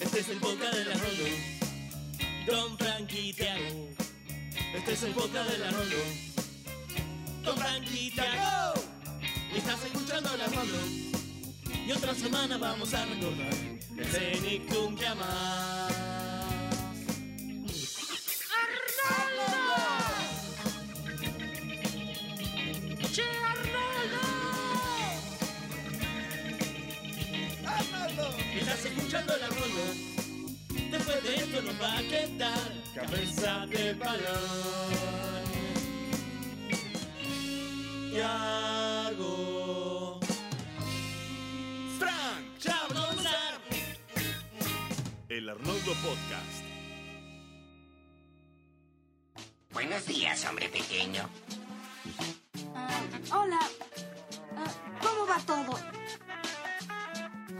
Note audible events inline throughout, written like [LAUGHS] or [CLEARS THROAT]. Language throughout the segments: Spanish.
Este es el podcast de la Rolo. Don Frankie Tiago. Este es el podcast de la Rolo. Don Frankie Tiago. Estás escuchando la Rolo. Y otra semana vamos a recordar el Cenicum que amás. Después de esto nos va a quedar cabeza de balón. Yago. Frank. Ya vamos a comenzar. El Arnoldo Podcast. Buenos días, hombre pequeño. Ah, hola. Ah, ¿Cómo va todo?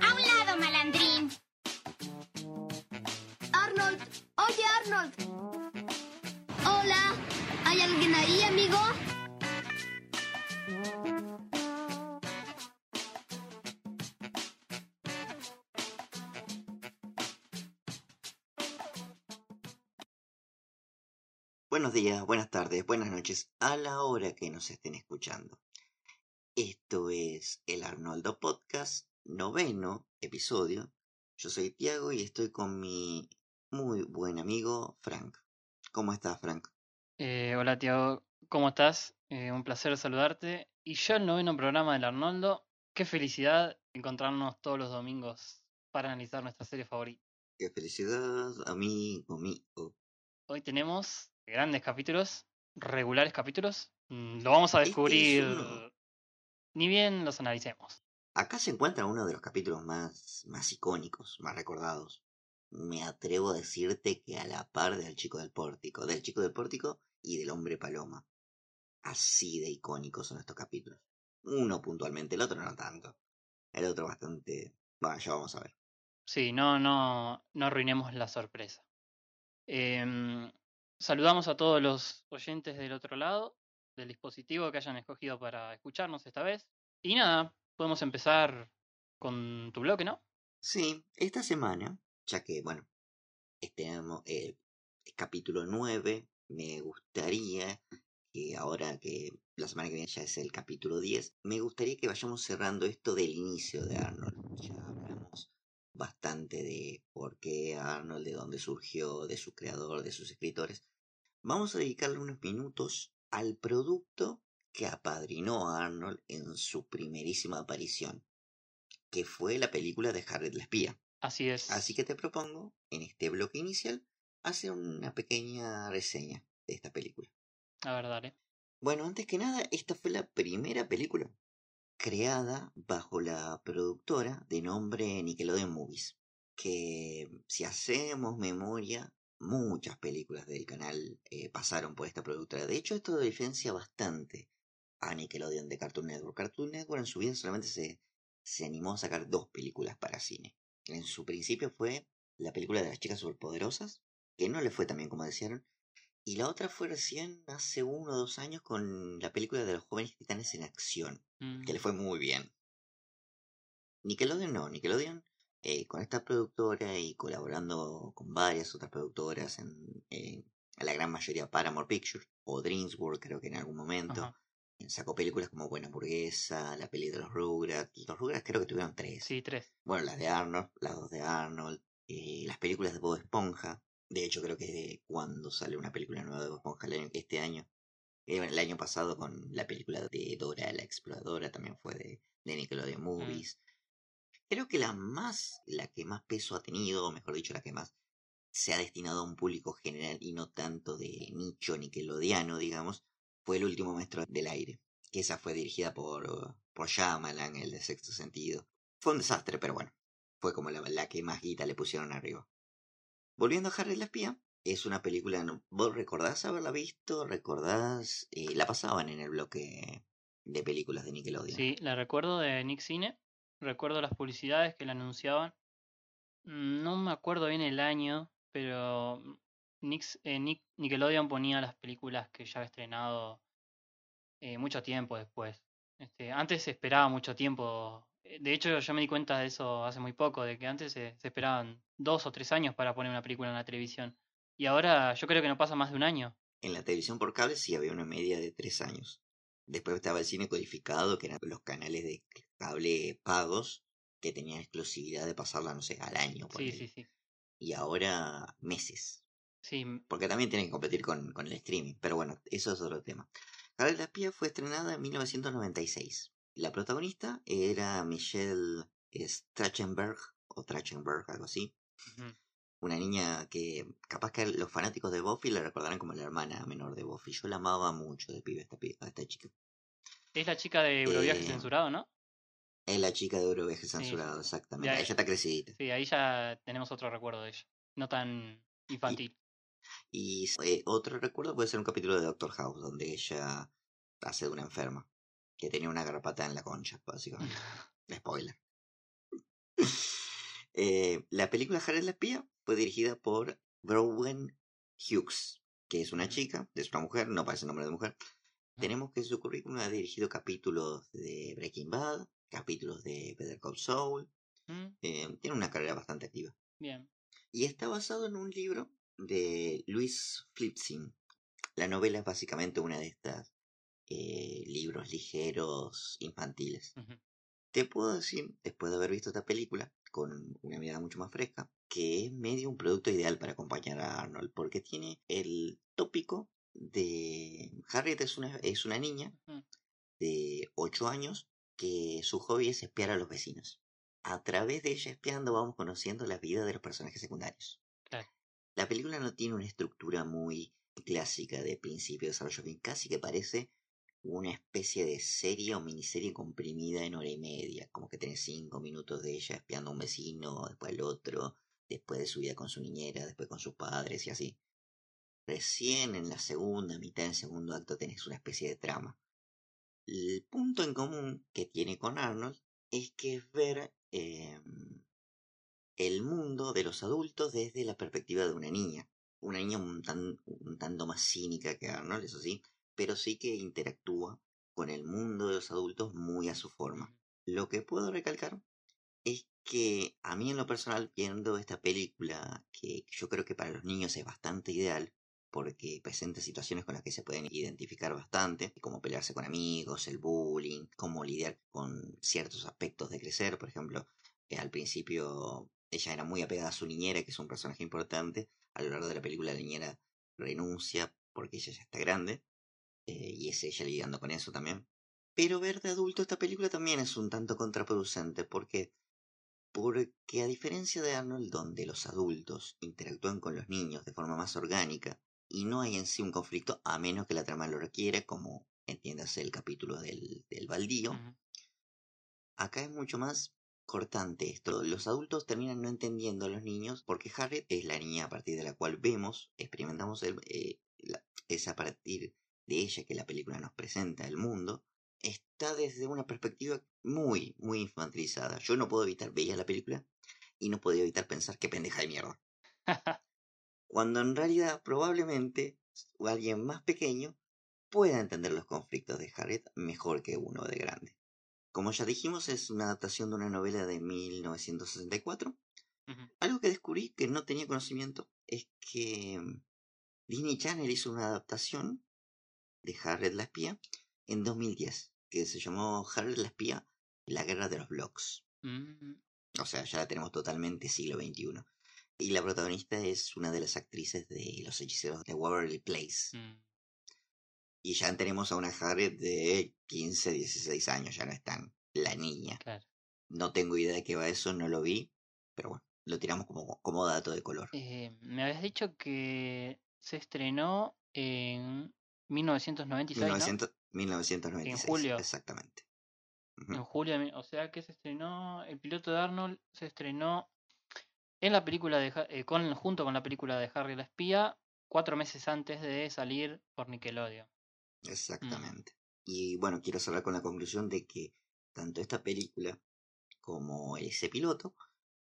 A un lado, malandrín. Hola. ¿Hay alguien ahí, amigo? Buenos días, buenas tardes, buenas noches, a la hora que nos estén escuchando. Esto es el Arnoldo Podcast, noveno episodio. Yo soy Tiago y estoy con mi muy buen amigo Frank. ¿Cómo estás, Frank? Eh, hola, Tiago. ¿Cómo estás? Eh, un placer saludarte. Y ya el noveno programa del Arnoldo. Qué felicidad encontrarnos todos los domingos para analizar nuestra serie favorita. Qué felicidad, amigo mío. Hoy tenemos grandes capítulos, regulares capítulos. Mm, Lo vamos a Este es descubrir uno. ni bien los analicemos. Acá se encuentra uno de los capítulos más, más icónicos, más recordados. Me atrevo a decirte que a la par del chico del pórtico, del chico del pórtico y del hombre paloma. Así de icónicos son estos capítulos. Uno puntualmente, el otro no tanto. El otro bastante... Bueno, ya vamos a ver. Sí, no, no, no arruinemos la sorpresa. Em, saludamos a todos los oyentes del otro lado del dispositivo que hayan escogido para escucharnos esta vez. Y nada, podemos empezar con tu bloque, ¿no? Sí, esta semana, ya que, bueno, este eh, capítulo 9, me gustaría que ahora que la semana que viene ya es el capítulo 10, me gustaría que vayamos cerrando esto del inicio de Arnold. Ya hablamos bastante de por qué Arnold, de dónde surgió, de su creador, de sus escritores. Vamos a dedicarle unos minutos al producto que apadrinó a Arnold en su primerísima aparición, que fue la película de Harriet la espía. Así es. Así que te propongo, en este bloque inicial, hacer una pequeña reseña de esta película. A ver, dale. Bueno, antes que nada, esta fue la primera película creada bajo la productora de nombre Nickelodeon Movies, que si hacemos memoria, muchas películas del canal eh, pasaron por esta productora. De hecho, esto diferencia bastante a Nickelodeon de Cartoon Network. Cartoon Network en su vida solamente se, se animó a sacar dos películas para cine. En su principio fue la película de las chicas superpoderosas, que no le fue tan bien como desearon, y la otra fue recién hace uno o dos años con la película de los jóvenes titanes en acción, Mm, que le fue muy bien. Nickelodeon no, Nickelodeon eh, con esta productora y colaborando con varias otras productoras, en, a la gran mayoría Paramount Pictures o DreamWorks creo que en algún momento, Ajá. Sacó películas como Buena Hamburguesa, la peli de los Rugrats, los Rugrats creo que tuvieron tres. Sí, tres. Bueno, las de Arnold, las dos de Arnold, eh, las películas de Bob Esponja. De hecho, creo que de cuando sale una película nueva de Bob Esponja el año- este año. Eh, el año pasado con la película de Dora la Exploradora también fue de, de Nickelodeon Movies. Creo que la más, la que más peso ha tenido, o mejor dicho, la que más se ha destinado a un público general y no tanto de nicho nickelodiano, digamos, fue El último maestro del aire. Que esa fue dirigida por, por Shyamalan, el de Sexto Sentido. Fue un desastre, pero bueno, fue como la, la que más guita le pusieron arriba. Volviendo a Harry la espía, es una película. ¿vos recordás haberla visto? ¿Recordás? eh, la pasaban en el bloque de películas de Nickelodeon. Sí, la recuerdo de Nick Cine. Recuerdo las publicidades que la anunciaban. No me acuerdo bien el año, pero eh, Nick- Nickelodeon ponía las películas que ya había estrenado eh, mucho tiempo después. Este, antes se esperaba mucho tiempo Eh, De hecho, yo me di cuenta de eso hace muy poco, de que antes se, se esperaban dos o tres años para poner una película en la televisión. Y ahora yo creo que no pasa más de un año. En la televisión por cable sí había una media de tres años. Después estaba el cine codificado, que eran los canales de cable pagos que tenían exclusividad de pasarla, no sé, al año. Sí, ponele. sí, sí. Y ahora meses. Sí, Porque también tienen que competir con, con el streaming. Pero bueno, eso es otro tema. Harriet la espía fue estrenada en 1996. La protagonista era Michelle Strachenberg, o Trachtenberg, algo así. Una niña que capaz que los fanáticos de Buffy la recordarán como la hermana menor de Buffy. Yo la amaba mucho de pibe esta, pi- a esta chica. es la chica de Euroviaje Eh, censurado, ¿no? Es la chica de Euroviaje Sí. censurado, exactamente. Ya- Ella está crecidita. Sí, ahí ya tenemos otro recuerdo de ella. No tan infantil. Y eh, otro recuerdo puede ser un capítulo de Doctor House, donde ella hace de una enferma. Que tenía una garrapata en la concha, básicamente. [LAUGHS] Spoiler. [LAUGHS] Eh, la película Harriet la espía fue dirigida por Browen Hughes, que es una chica, es una mujer, no parece nombre de mujer. Tenemos que su currículum ha dirigido capítulos de Breaking Bad, capítulos de Better Call Saul. Mm, eh, tiene una carrera bastante activa. Bien. Y está basado en un libro de Louis Flipsing. La novela es básicamente una de estas eh, libros ligeros infantiles. Te puedo decir, después de haber visto esta película, con una mirada mucho más fresca, que es medio un producto ideal para acompañar a Arnold, porque tiene el tópico de Harriet es una, es una niña de 8 años que su hobby es espiar a los vecinos. A través de ella espiando vamos conociendo la vida de los personajes secundarios. La película no tiene una estructura muy clásica de principio de desarrollo, que casi que parece una especie de serie o miniserie comprimida en hora y media, como que tenés cinco minutos de ella espiando a un vecino, después al otro, después de su vida con su niñera, después con sus padres y así. Recién en la segunda mitad del segundo acto tenés una especie de trama. El punto en común que tiene con Arnold es que es ver eh, el mundo de los adultos desde la perspectiva de una niña. Una niña un, tan- un tanto más cínica que Arnold, eso sí, pero sí que interactúa con el mundo de los adultos muy a su forma. Lo que puedo recalcar es que a mí en lo personal, viendo esta película, que yo creo que para los niños es bastante ideal, porque presenta situaciones con las que se pueden identificar bastante, como pelearse con amigos, el bullying, cómo lidiar con ciertos aspectos de crecer, por ejemplo, que al principio ella era muy apegada a su niñera, que es un personaje importante, a lo largo de la película la niñera renuncia porque ella ya está grande, eh, y es ella lidiando con eso también. Pero ver de adulto esta película también es un tanto contraproducente, porque porque a diferencia de Arnold, donde los adultos interactúan con los niños de forma más orgánica y no hay en sí un conflicto a menos que la trama lo requiera, como entiéndase el capítulo del, del baldío, acá es mucho más cortante esto. Los adultos terminan no entendiendo a los niños porque Harriet es la niña a partir de la cual vemos, experimentamos, el, eh, la- es a partir de ella que la película nos presenta el mundo. Está desde una perspectiva muy, muy infantilizada. Yo no puedo evitar, veía la película y no podía evitar pensar qué pendeja de mierda. [LAUGHS] Cuando en realidad probablemente alguien más pequeño pueda entender los conflictos de Harriet mejor que uno de grande. Como ya dijimos, es una adaptación de una novela de 1964. Ujú. Algo que descubrí que no tenía conocimiento es que mm, Disney Channel hizo una adaptación de Harriet la espía en 2010, que se llamó Harriet la espía, la guerra de los blogs. Mm, O sea, ya la tenemos totalmente siglo XXI. Y la protagonista es una de las actrices de Los Hechiceros de Waverly Place. mm. Y ya tenemos a una Harriet de 15, 16 años, ya no es tan la niña. Claro. No tengo idea de qué va eso, no lo vi, pero bueno, lo tiramos como, como dato de color. Eh, me habías dicho que se estrenó en 1996, 1900 1996. En julio. Exactamente. Ujú. ¿no? En julio, o sea que se estrenó, el piloto de Arnold se estrenó en la película de, eh, con, junto con la película de Harry la espía, cuatro meses antes de salir por Nickelodeon. Exactamente. Y bueno, quiero cerrar con la conclusión de que tanto esta película como ese piloto,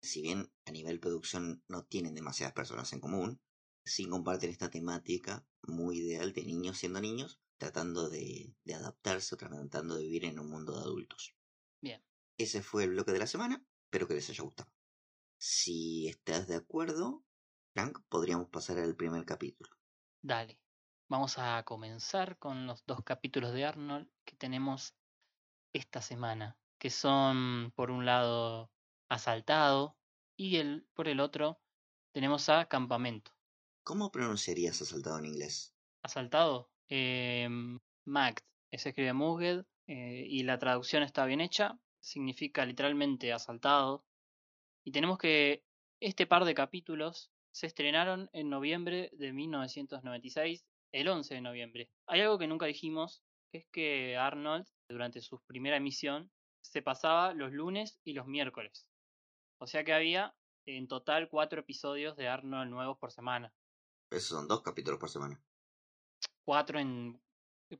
si bien a nivel producción no tienen demasiadas personas en común, sí comparten esta temática muy ideal de niños siendo niños, tratando de, de adaptarse o tratando de vivir en un mundo de adultos. Bien. ese fue el bloque de la semana. Espero que les haya gustado. Si estás de acuerdo, Frank, podríamos pasar al primer capítulo. Dale. Vamos a comenzar con los dos capítulos de Arnold que tenemos esta semana, que son por un lado Asaltado y el, por el otro tenemos a Campamento. ¿Cómo pronunciarías asaltado en inglés? Asaltado, eh, Magd, se escribe Muged eh, y la traducción está bien hecha, significa literalmente asaltado. Y tenemos que este par de capítulos se estrenaron en noviembre de 1996, el 11 de noviembre. Hay algo que nunca dijimos, que es que Arnold, durante su primera emisión, se pasaba los lunes y los miércoles. O sea que había en total cuatro episodios de Arnold nuevos por semana. Esos son dos capítulos por semana. Cuatro en...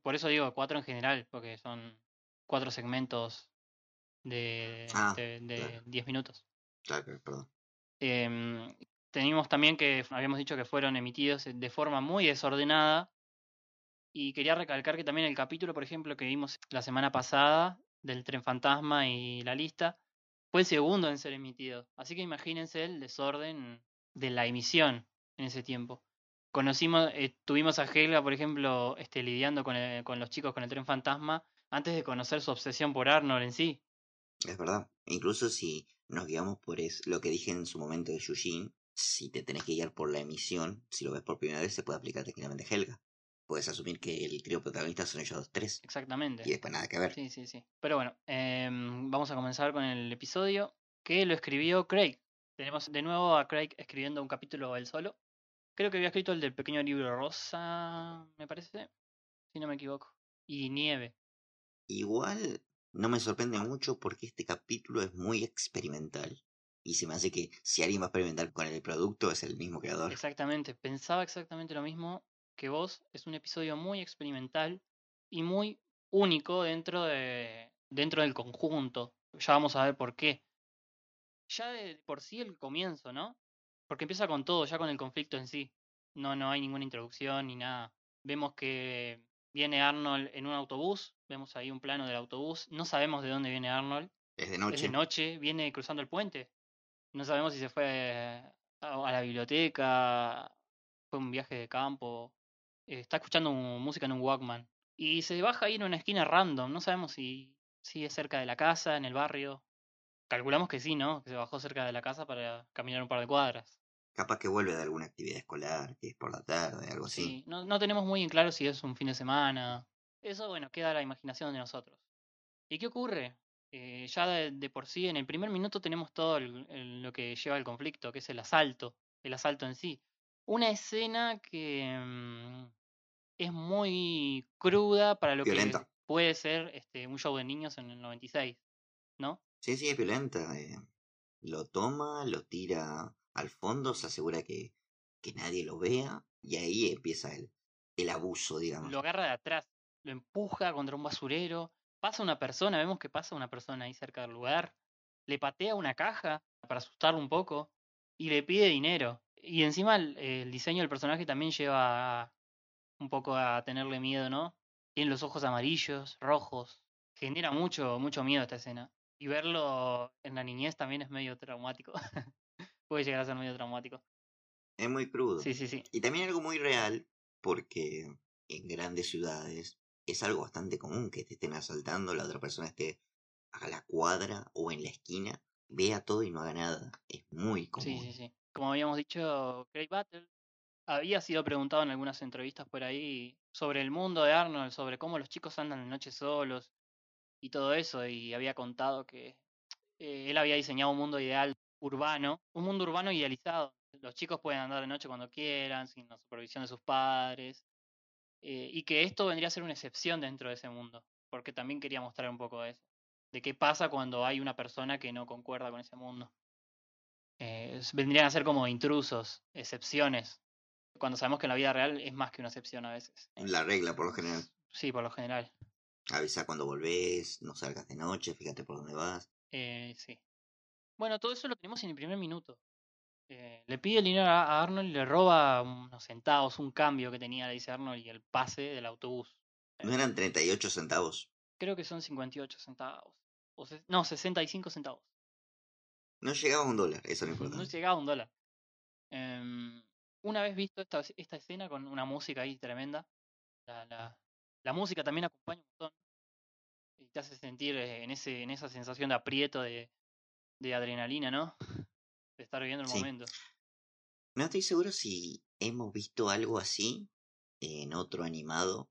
Por eso digo cuatro en general, porque son cuatro segmentos de, Ah, de, de claro. 10 minutos. Claro, perdón. Em, teníamos también que habíamos dicho que fueron emitidos de forma muy desordenada. Y quería recalcar que también el capítulo, por ejemplo, que vimos la semana pasada del tren fantasma y la lista, fue el segundo en ser emitido. Así que imagínense el desorden de la emisión en ese tiempo. Conocimos, eh, tuvimos a Helga, por ejemplo, este, lidiando con, el- con los chicos con el tren fantasma antes de conocer su obsesión por Arnold en sí. Es verdad. Incluso si nos guiamos por es, lo que dije en su momento de Yushin, si te tenés que guiar por la emisión, si lo ves por primera vez, se puede aplicar técnicamente Helga. Puedes asumir que el crío protagonista son ellos dos tres. Exactamente. Y después nada que ver. Sí, sí, sí. Pero bueno, em, vamos a comenzar con el episodio que lo escribió Craig. Tenemos de nuevo a Craig escribiendo un capítulo él solo. Creo que había escrito el del pequeño libro rosa, me parece, si no me equivoco. Y nieve. Igual no me sorprende mucho porque este capítulo es muy experimental. Y se me hace que si alguien va a experimentar con el producto es el mismo creador. Exactamente, pensaba exactamente lo mismo que vos. Es un episodio muy experimental y muy único dentro de dentro del conjunto. Ya vamos a ver por qué. Ya de por sí el comienzo, ¿no? Porque empieza con todo, ya con el conflicto en sí. No, no hay ninguna introducción ni nada. Vemos que viene Arnold en un autobús, vemos ahí un plano del autobús, no sabemos de dónde viene Arnold, Es de es noche. de noche, viene cruzando el puente. No sabemos si se fue a, la biblioteca, fue un viaje de campo, eh, está escuchando música en un Walkman. Y se baja ahí en una esquina random, no sabemos si, si es cerca de la casa, en el barrio. Calculamos que sí, ¿no? Que se bajó cerca de la casa para caminar un par de cuadras. Capaz que vuelve de alguna actividad escolar, que es por la tarde, algo así. Sí, no, no tenemos muy en claro si es un fin de semana. Eso, bueno, queda a la imaginación de nosotros. ¿Y qué ocurre? Eh, ya de, de por sí, en el primer minuto tenemos todo el- el- lo que lleva al conflicto, que es el asalto, el asalto en sí. Una escena que mm, es muy cruda para lo Violenta. que puede ser este, un show de niños en el 96, ¿no? Sí, sí, es violenta. eh. Lo toma, lo tira al fondo, se asegura que, que nadie lo vea y ahí empieza el, el abuso, digamos. Lo agarra de atrás, lo empuja contra un basurero, pasa una persona, vemos que pasa una persona ahí cerca del lugar, le patea una caja para asustarlo un poco y le pide dinero. Y encima el, el diseño del personaje también lleva a- un poco a tenerle miedo, ¿no? Tiene los ojos amarillos, rojos, genera mucho, mucho miedo esta escena. Y verlo en la niñez también es medio traumático. [LAUGHS] Puede llegar a ser medio traumático. Es muy crudo. Sí, sí, sí. Y también algo muy real, porque en grandes ciudades es algo bastante común que te estén asaltando, la otra persona esté a la cuadra o en la esquina, vea todo y no haga nada. Es muy común. Sí, sí, sí. Como habíamos dicho, Craig Battle había sido preguntado en algunas entrevistas por ahí sobre el mundo de Arnold, sobre cómo los chicos andan de noche solos y todo eso, y había contado que eh, él había diseñado un mundo ideal urbano, un mundo urbano idealizado. Los chicos pueden andar de noche cuando quieran, sin la supervisión de sus padres, eh, y que esto vendría a ser una excepción dentro de ese mundo, porque también quería mostrar un poco de eso, de qué pasa cuando hay una persona que no concuerda con ese mundo. Eh, vendrían a ser como intrusos, excepciones, cuando sabemos que en la vida real es más que una excepción a veces. La regla, por lo general. Sí, por lo general. Avisa cuando volvés, no salgas de noche, fíjate por dónde vas. Eh, sí. Bueno, todo eso lo tenemos en el primer minuto. Eh, le pide el dinero a Arnold y le roba unos centavos, un cambio que tenía, le dice Arnold, y el pase del autobús. ¿No eran 38 centavos? Creo que son 58 centavos. O se- no, 65 centavos. No llegaba a un dólar, eso es lo No llegaba a un dólar. Em, una vez visto esta, esta escena con una música ahí tremenda, la, la, la música también acompaña un montón y te hace sentir eh, en, ese, en esa sensación de aprieto, de, de adrenalina, ¿no? De estar viviendo el Sí. momento. No estoy seguro si hemos visto algo así en otro animado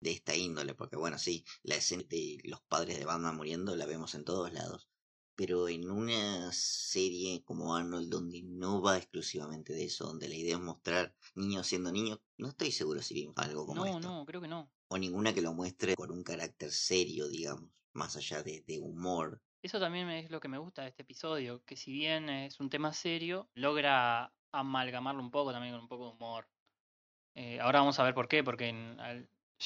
de esta índole, porque bueno, sí, la escena de los padres de Batman muriendo la vemos en todos lados, pero en una serie como Arnold donde no va exclusivamente de eso, donde la idea es mostrar niños siendo niños, no estoy seguro si vimos algo como No, esto. no, creo que no. O ninguna que lo muestre con un carácter serio, digamos, más allá de, de humor. Eso también es lo que me gusta de este episodio, que si bien es un tema serio, logra amalgamarlo un poco también con un poco de humor. Eh, ahora vamos a ver por qué, porque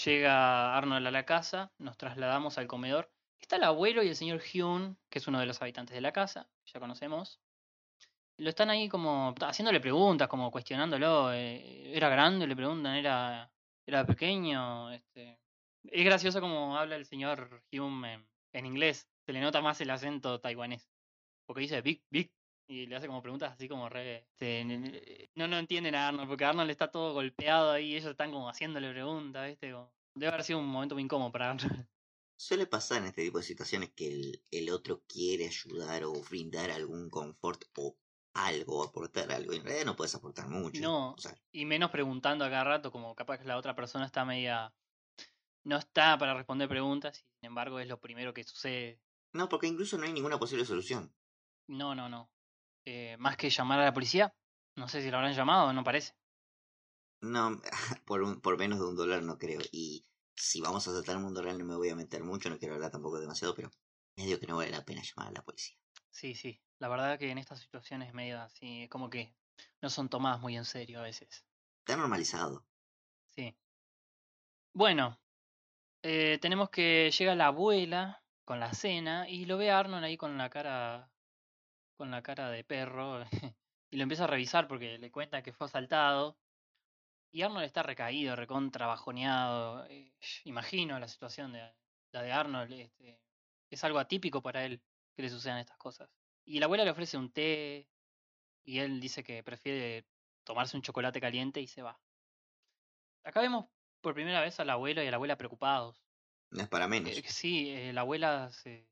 llega Arnold a la casa, nos trasladamos al comedor. Está el abuelo y el señor Hyun, que es uno de los habitantes de la casa, ya conocemos. Lo están ahí como haciéndole preguntas, como cuestionándolo. eh, ¿Era grande? Le preguntan, ¿era, era pequeño? Este... Es gracioso como habla el señor Hyun en, en inglés. Se le nota más el acento taiwanés. Porque dice big, big. Y le hace como preguntas así como re. n- no, no entienden a Arnold, porque Arnold está todo golpeado ahí y ellos están como haciéndole preguntas, ¿viste? Como- debe haber sido un momento muy incómodo para Arnold. [LAUGHS] Suele pasar en este tipo de situaciones que el, el otro quiere ayudar o brindar algún confort o algo, aportar algo. En realidad no puedes aportar mucho. No. O sea, Y menos preguntando a cada rato, como capaz que la otra persona está media. No está para responder preguntas, y sin embargo es lo primero que sucede. No, porque incluso no hay ninguna posible solución. No, no, no. Eh, más que llamar a la policía, no sé si lo habrán llamado, no parece. No, [LAUGHS] por, un, por menos de un dólar no creo. Y si vamos a tratar un dólar no me voy a meter mucho, no quiero hablar tampoco demasiado, pero medio que no vale la pena llamar a la policía. Sí, sí. La verdad que en estas situaciones medio así, es como que no son tomadas muy en serio a veces. Está normalizado. Sí. Bueno, eh, tenemos que llega la abuela con la cena y lo ve a Arnold ahí con la cara con la cara de perro [LAUGHS] y lo empieza a revisar porque le cuenta que fue asaltado y Arnold está recaído, recontra bajoneado. eh, imagino la situación de la de Arnold, este, es algo atípico para él que le sucedan estas cosas. Y la abuela le ofrece un té y él dice que prefiere tomarse un chocolate caliente y se va. Acá vemos por primera vez al abuelo y a la abuela preocupados. No es para menos. Eh, sí, eh, la abuela se,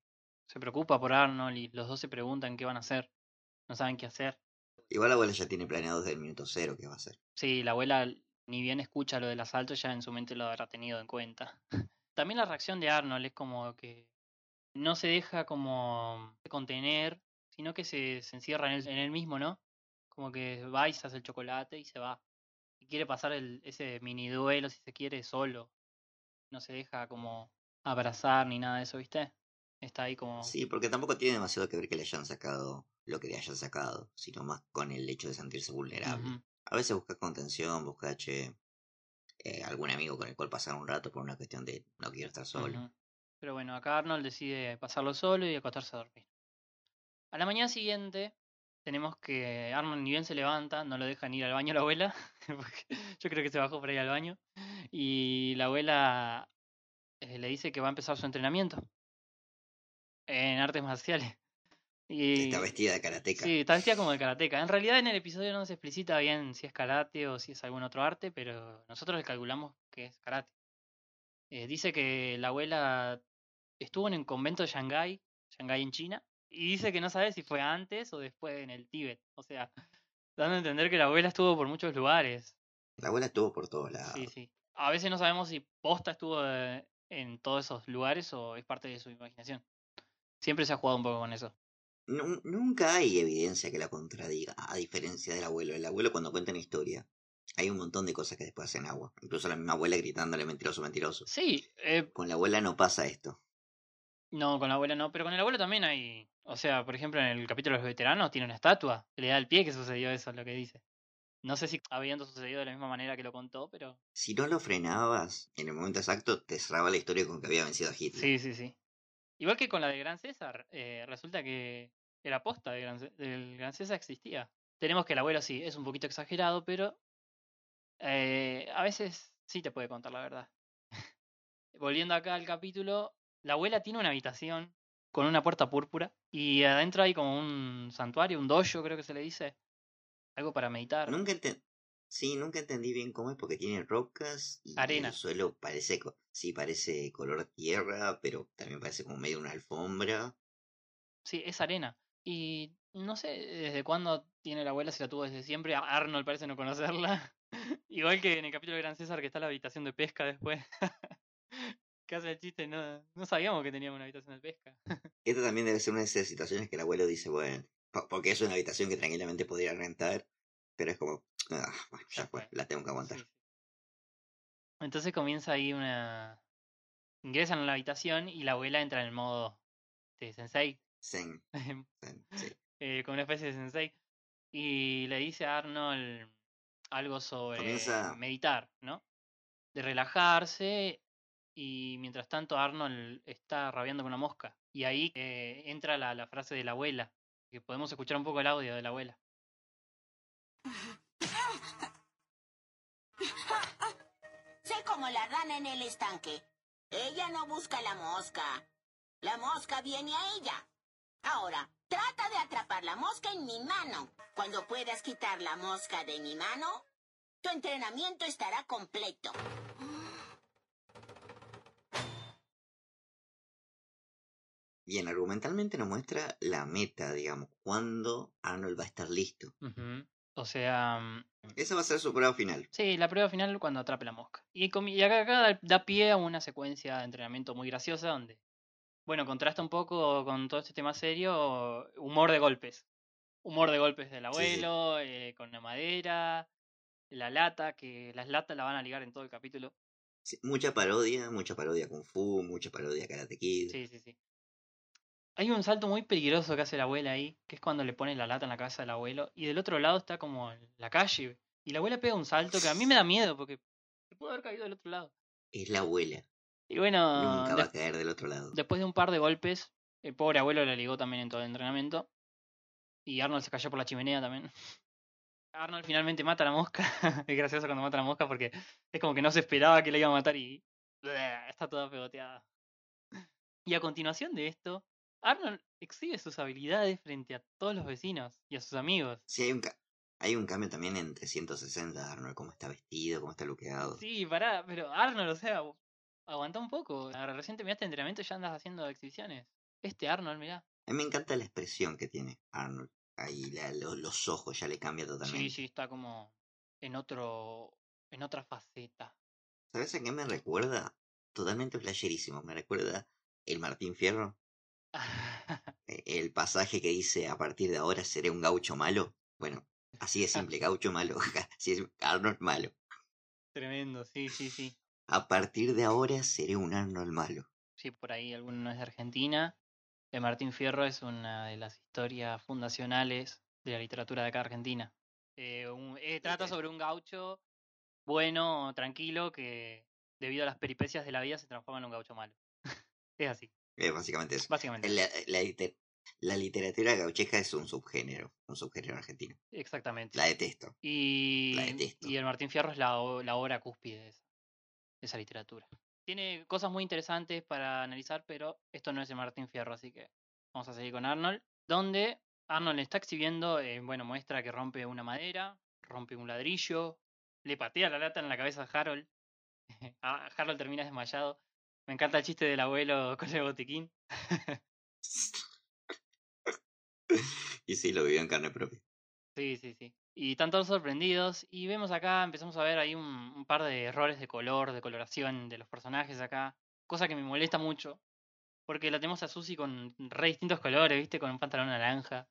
se preocupa por Arnold y los dos se preguntan qué van a hacer. No saben qué hacer. Igual la abuela ya tiene planeado desde el minuto cero qué va a hacer. Sí, la abuela ni bien escucha lo del asalto, ya en su mente lo habrá tenido en cuenta. [LAUGHS] También la reacción de Arnold es como que no se deja como contener, sino que se, se encierra en él, en él mismo, ¿no? Como que va y se hace el chocolate y se va. Y quiere pasar el, ese mini duelo, si se quiere, solo. No se deja como abrazar ni nada de eso, ¿viste? Está ahí como... Sí, porque tampoco tiene demasiado que ver que le hayan sacado lo que le hayan sacado, sino más con el hecho de sentirse vulnerable. A veces busca contención, busca, che, eh, algún amigo con el cual pasar un rato por una cuestión de no quiero estar solo. Pero bueno, acá Arnold decide pasarlo solo y acostarse a dormir. A la mañana siguiente tenemos que Arnold ni bien se levanta, no lo dejan ir al baño la abuela, [LAUGHS] yo creo que se bajó para ir al baño, y la abuela eh, le dice que va a empezar su entrenamiento en artes marciales. Y, Está vestida de karateca. Sí, está vestida como de karateca. En realidad en el episodio no se explicita bien si es karate o si es algún otro arte, pero nosotros le calculamos que es karate. Eh, dice que la abuela estuvo en el convento de Shanghái, Shanghái en China, y dice que no sabe si fue antes o después en el Tíbet. O sea, [LAUGHS] dando a entender que la abuela estuvo por muchos lugares. La abuela estuvo por todos lados. Sí, sí. A veces no sabemos si posta estuvo eh, en todos esos lugares o es parte de su imaginación. Siempre se ha jugado un poco con eso. Nu- nunca hay evidencia que la contradiga, a diferencia del abuelo. El abuelo cuando cuenta una historia, hay un montón de cosas que después hacen agua. Incluso la misma abuela gritándole mentiroso, mentiroso. Sí, eh, Con la abuela no pasa esto. No, con la abuela no, pero con el abuelo también hay. O sea, por ejemplo, en el capítulo de los veteranos tiene una estatua. que Le da el pie que sucedió eso, es lo que dice. No sé si habiendo sucedido de la misma manera que lo contó, pero. Si no lo frenabas en el momento exacto, te cerraba la historia con que había vencido a Hitler. Sí, sí, sí. Igual que con la de Gran César, eh, resulta que era posta de Gran, del Gran César existía. Tenemos que el abuelo sí, es un poquito exagerado, pero eh, a veces sí te puede contar la verdad. [LAUGHS] Volviendo acá al capítulo, la abuela tiene una habitación con una puerta púrpura. Y adentro hay como un santuario, un dojo, creo que se le dice. Algo para meditar. Nunca enten- Sí, nunca entendí bien cómo es porque tiene rocas y Arena. el suelo parece, sí, parece color tierra, pero también parece como medio una alfombra. Sí, es arena. Y no sé desde cuándo tiene la abuela, si la tuvo desde siempre. A- Arnold parece no conocerla. [LAUGHS] Igual que en el capítulo de Gran César que está la habitación de pesca después. [LAUGHS] que hace el chiste, no, no sabíamos que teníamos una habitación de pesca. [LAUGHS] Esta también debe ser una de esas situaciones que el abuelo dice, bueno, po- porque es una habitación que tranquilamente podría rentar, pero es como, ah, bueno, ya fue, fue. la tengo que aguantar. Sí, sí. Entonces comienza ahí una... Ingresan a la habitación y la abuela entra en el modo de sensei, Zen, [LAUGHS] zen, sí. eh, como una especie de sensei, y le dice a Arnold algo sobre Comienza- meditar, ¿no? De relajarse y mientras tanto Arnold está rabiando con una mosca. Y ahí eh, entra la, frase de la abuela, que podemos escuchar un poco el audio de la abuela. Sé como la rana en el estanque. Ella no busca la mosca. La mosca viene a ella. Ahora, trata de atrapar la mosca en mi mano. Cuando puedas quitar la mosca de mi mano, tu entrenamiento estará completo. Bien, argumentalmente nos muestra la meta, digamos, cuándo Arnold va a estar listo. O sea, mm, Esa va a ser su prueba final. Sí, la prueba final cuando atrape la mosca. Y, y acá, acá da- pie a una secuencia de entrenamiento muy graciosa donde, bueno, contrasta un poco con todo este tema serio, humor de golpes. Humor de golpes del Sí, sí. abuelo, eh, con la madera, la lata, que las latas la van a ligar en todo el capítulo. Sí, mucha parodia, mucha parodia Kung Fu, mucha parodia Karate Kid. Sí, sí, sí. Hay un salto muy peligroso que hace la abuela ahí, que es cuando le pone la lata en la cabeza del abuelo, y del otro lado está como la calle, y la abuela pega un salto que a mí me da miedo porque se puede haber caído del otro lado. Es la abuela. Y bueno, Nunca va a caer del otro lado. después de un par de golpes, el pobre abuelo le ligó también en todo el entrenamiento. Y Arnold se cayó por la chimenea también. [LAUGHS] Arnold finalmente mata a la mosca. [LAUGHS] es gracioso cuando mata a la mosca porque es como que no se esperaba que le iba a matar y está toda pegoteada. Y a continuación de esto, Arnold exhibe sus habilidades frente a todos los vecinos y a sus amigos. Sí, hay un, ca- hay un cambio también en 360, Arnold, cómo está vestido, cómo está luqueado. Sí, pará, pero Arnold, o sea, aguanta un poco. Recién terminaste entrenamiento y ya andas haciendo exhibiciones. Este Arnold, mirá. A mí me encanta la expresión que tiene Arnold. Ahí la- lo- los ojos ya le cambia totalmente. Sí, sí, está como en otro, en otra faceta. ¿Sabes a qué me recuerda? Totalmente flasherísimo. Me recuerda el Martín Fierro. Eh, [LAUGHS] El pasaje que dice a partir de ahora seré un gaucho malo. Bueno, así de simple, [LAUGHS] gaucho malo. [LAUGHS] Así es Arnold malo. Tremendo, sí, sí, sí. A partir de ahora seré un Arnold malo. Sí, por ahí alguno no es de Argentina. De Martín Fierro es una de las historias fundacionales de la literatura de acá Argentina. Eh, un- eh, trata sobre un gaucho bueno, tranquilo, que debido a las peripecias de la vida se transforma en un gaucho malo. es así, Eh, básicamente eso. básicamente. La, la liter- la literatura gaucheja es un subgénero. Un subgénero argentino. Exactamente. La detesto. Y, detesto. y el Martín Fierro es la, la obra cúspide de esa, de esa literatura. Tiene cosas muy interesantes para analizar, pero esto no es el Martín Fierro, así que vamos a seguir con Arnold. Donde Arnold está exhibiendo, eh, bueno, muestra que rompe una madera, rompe un ladrillo, le patea la lata en la cabeza a Harold. [LAUGHS] Harold termina desmayado. Me encanta el chiste del abuelo con el botiquín. [LAUGHS] y sí, lo vivió en carne propia. Sí, sí, sí. Y están todos sorprendidos. Y vemos acá, empezamos a ver ahí un, un par de errores de color, de coloración de los personajes acá. Cosa que me molesta mucho. Porque la tenemos a Susie con re distintos colores, ¿viste? Con un pantalón naranja.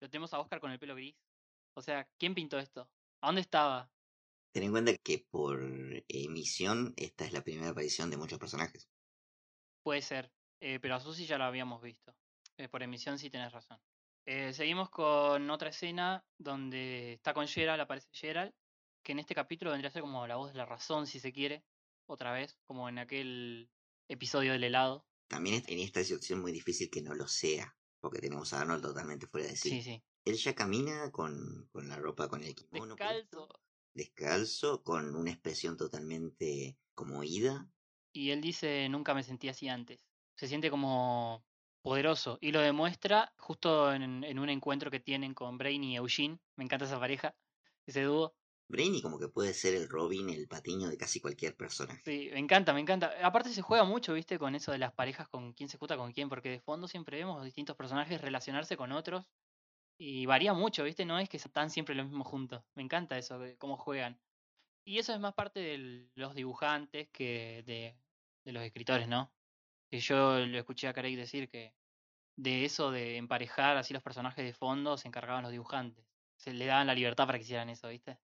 Lo tenemos a Oscar con el pelo gris. O sea, ¿quién pintó esto? ¿A dónde estaba? Ten en cuenta que por emisión esta es la primera aparición de muchos personajes. Puede ser. eh, pero a Susie ya lo habíamos visto. Eh, por emisión sí tenés razón. Eh, seguimos con otra escena donde está con Gerald, aparece Gerald, que en este capítulo vendría a ser como la voz de la razón, si se quiere, otra vez, como en aquel episodio del helado. También en esta situación muy difícil que no lo sea, porque tenemos a Arnold totalmente fuera de sí. Sí, sí. Él ya camina con, con la ropa, con el kimono Descalzo. puesto, descalzo, con una expresión totalmente como ida. Y él dice, nunca me sentí así antes. Se siente como poderoso. Y lo demuestra justo en, en un encuentro que tienen con Brain y Eugene. Me encanta esa pareja, ese dúo. Brainy como que puede ser el Robin, el patiño de casi cualquier personaje. Sí, me encanta, me encanta. Aparte se juega mucho, viste, con eso de las parejas, con quién se junta con quién, porque de fondo siempre vemos distintos personajes relacionarse con otros y varía mucho, viste, no es que están siempre los mismos juntos. Me encanta eso, cómo juegan. Y eso es más parte de los dibujantes que de, de los escritores, ¿no? Que yo lo escuché a Craig decir que de eso de emparejar así los personajes de fondo se encargaban los dibujantes. Se le daban la libertad para que hicieran eso, ¿viste?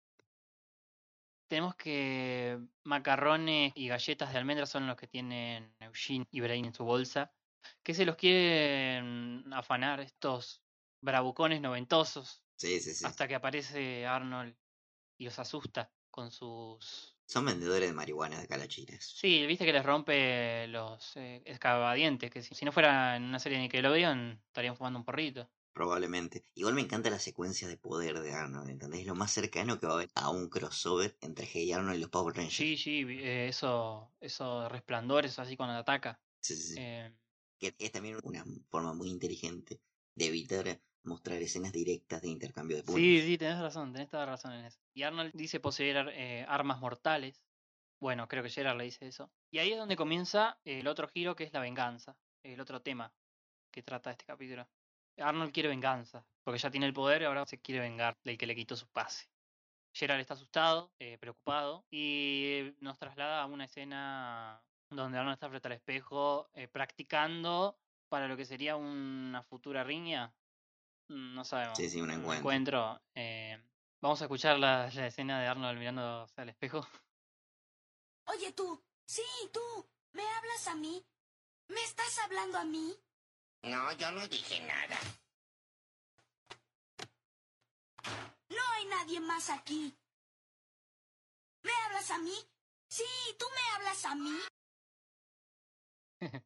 Tenemos que macarrones y galletas de almendras son los que tienen Eugene y Brain en su bolsa. Que se los quieren afanar estos bravucones noventosos. Sí, sí, sí. Hasta que aparece Arnold y los asusta con sus... Son vendedores de marihuana de calachines. Sí, viste que les rompe los eh, escabadientes, que si, si no fuera en una serie de Nickelodeon estarían fumando un porrito. Probablemente. Igual me encanta la secuencia de poder de Arnold, ¿entendés? Es lo más cercano que va a haber a un crossover entre Hey Arnold y los Power Rangers. Sí, sí, eh, eso, esos resplandores así cuando ataca. Sí, sí, sí. Eh, Que es también una forma muy inteligente de evitar mostrar escenas directas de intercambio de puños. Sí, sí, tenés razón, tenés toda razón en eso. Y Arnold dice poseer eh, armas mortales. Bueno, creo que Gerard le dice eso. Y ahí es donde comienza el otro giro que es la venganza, el otro tema que trata este capítulo. Arnold quiere venganza, porque ya tiene el poder y ahora se quiere vengar del que le quitó su pase. Gerard está asustado, eh, preocupado, y nos traslada a una escena donde Arnold está frente al espejo eh, practicando para lo que sería una futura riña. Mm, No sabemos. Sí, sí, un encuentro. encuentro. Eh, vamos a escuchar la, la escena de Arnold mirándose al espejo. Oye tú, sí, tú, ¿me hablas a mí? ¿Me estás hablando a mí? No, yo no dije nada. No hay nadie más aquí. ¿Me hablas a mí? Sí, tú me hablas a mí. [LAUGHS]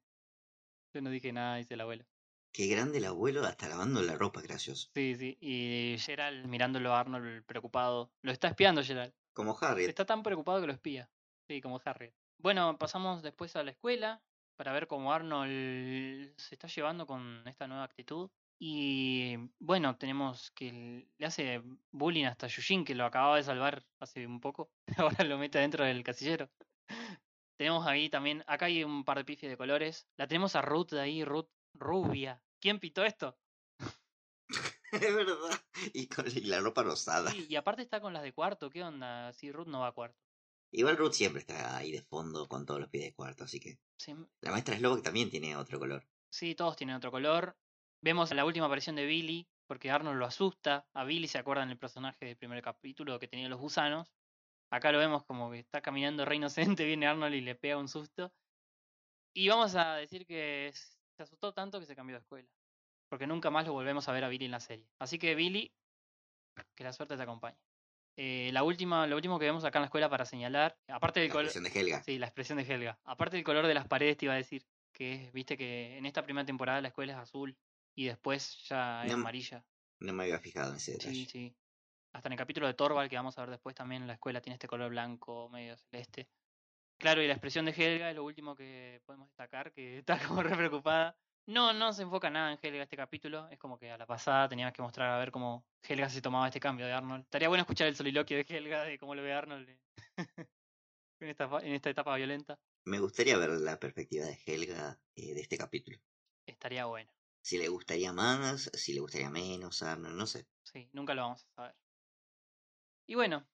Yo no dije nada, dice el abuelo. Qué grande el abuelo, hasta lavando la ropa, gracioso. Sí, sí. Y Gerald mirándolo a Arnold preocupado. Lo está espiando Gerald. Como Harriet. Está tan preocupado que lo espía. Sí, como Harry. Bueno, pasamos después a la escuela para ver cómo Arnold se está llevando con esta nueva actitud. Y bueno, tenemos que le hace bullying hasta Yushin, que lo acababa de salvar hace un poco. [LAUGHS] Ahora lo mete dentro del casillero. [LAUGHS] tenemos ahí también, acá hay un par de pifies de colores. La tenemos a Ruth de ahí, Ruth rubia. ¿Quién pitó esto? [LAUGHS] es verdad. Y con la ropa rosada. Sí, y aparte está con las de cuarto, ¿qué onda? Si Ruth no va a cuarto. Igual Ruth siempre está ahí de fondo con todos los pies de cuarto, así que. Sí, La maestra Slovak también tiene otro color. Sí, todos tienen otro color. Vemos la última aparición de Billy, porque Arnold lo asusta. A Billy se acuerdan el personaje del primer capítulo que tenía los gusanos. Acá lo vemos como que está caminando re inocente, [LAUGHS] viene Arnold y le pega un susto. Y vamos a decir que s- se asustó tanto que se cambió de escuela. Porque nunca más lo volvemos a ver a Billy en la serie. Así que Billy, que la suerte te acompañe. Eh, la última, lo último que vemos acá en la escuela para señalar, aparte del La color. expresión de Helga. Sí, la expresión de Helga. Aparte del color de las paredes, te iba a decir que es, viste que en esta primera temporada la escuela es azul y después ya es No, amarilla. No me había fijado en ese detalle. Sí, sí. Hasta en el capítulo de Torval que vamos a ver después también la escuela tiene este color blanco, medio celeste. Claro, y la expresión de Helga es lo último que podemos destacar, que [LAUGHS] está como re preocupada. No, no se enfoca nada en Helga este capítulo. Es como que a la pasada teníamos que mostrar a ver cómo Helga se tomaba este cambio de Arnold. Estaría bueno escuchar el soliloquio de Helga de cómo lo ve Arnold en, [LAUGHS] esta, en esta etapa violenta. Me gustaría ver la perspectiva de Helga eh, de este capítulo. Estaría bueno. Si le gustaría más, si le gustaría menos, Arnold, no sé. Sí, nunca lo vamos a saber. Y bueno,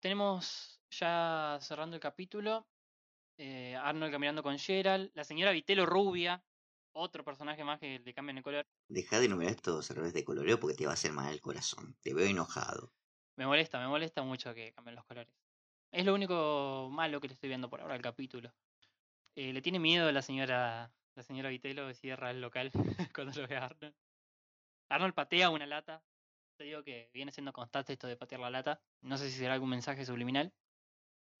tenemos ya cerrando el capítulo. Eh, Arnold caminando con Gerald. La señora Vitelo rubia. Otro personaje más que le cambian el color. Deja de enumerar estos errores de coloreo porque te va a hacer mal el corazón. Te veo enojado. Me molesta, me molesta mucho que cambien los colores. Es lo único malo que le estoy viendo por ahora al capítulo. Eh, le tiene miedo la señora la señora Vitelo, cierra el local [LAUGHS] cuando lo ve a Arnold. Arnold patea una lata. Te digo que viene siendo constante esto de patear la lata. No sé si será algún mensaje subliminal.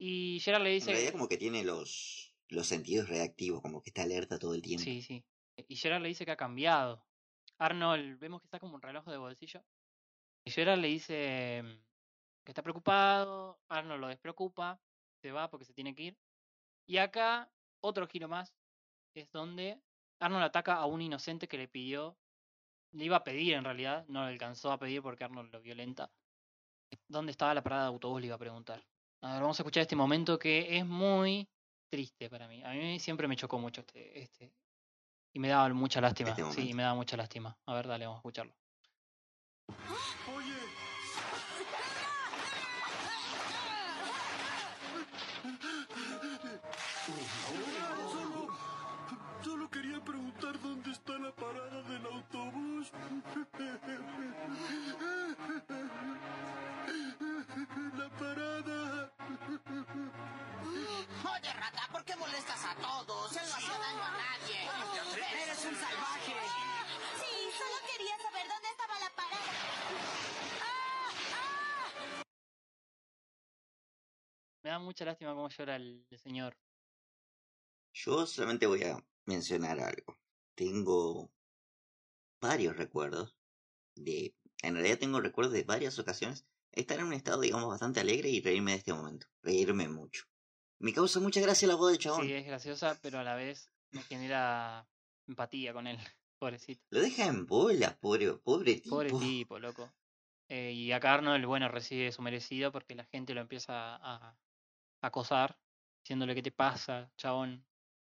Y Gerard le En dice... realidad como que tiene los, los sentidos reactivos, como que está alerta todo el tiempo. Sí, sí. Y Gerard le dice que ha cambiado. Arnold, vemos que está como un reloj de bolsillo. Y Gerard le dice mm, que está preocupado. Arnold lo despreocupa. Se va porque se tiene que ir. Y acá, otro giro más. Es donde Arnold ataca a un inocente que le pidió, le iba a pedir en realidad, no le alcanzó a pedir porque Arnold lo violenta. ¿Dónde estaba la parada de autobús? Le iba a preguntar. A ver, vamos a escuchar este momento que es muy triste para mí. A mí siempre me chocó mucho este, este y me daba mucha lástima. Este sí, momento. me daba mucha lástima. A ver, dale, vamos a escucharlo. Oye, solo, solo quería preguntar dónde está la parada del autobús. [LAUGHS] La parada. Oye, rata, ¿por qué molestas a todos? Él no hacía daño a nadie. Eres un salvaje. Sí, solo quería saber dónde estaba la parada. Me da mucha lástima cómo llora el, el señor. Yo solamente voy a mencionar algo. Tengo varios recuerdos de... En realidad tengo recuerdos de varias ocasiones estar en un estado, digamos, bastante alegre y reírme de este momento. Reírme mucho. Me causa mucha gracia la voz del chabón. Sí, es graciosa, pero a la vez me genera empatía con él. [LAUGHS] Pobrecito. Lo deja en bola, pobre, pobre tipo. Pobre tipo, loco. Eh, y acá Arnold, bueno, recibe su merecido porque la gente lo empieza a, a acosar, diciéndole qué te pasa, chabón,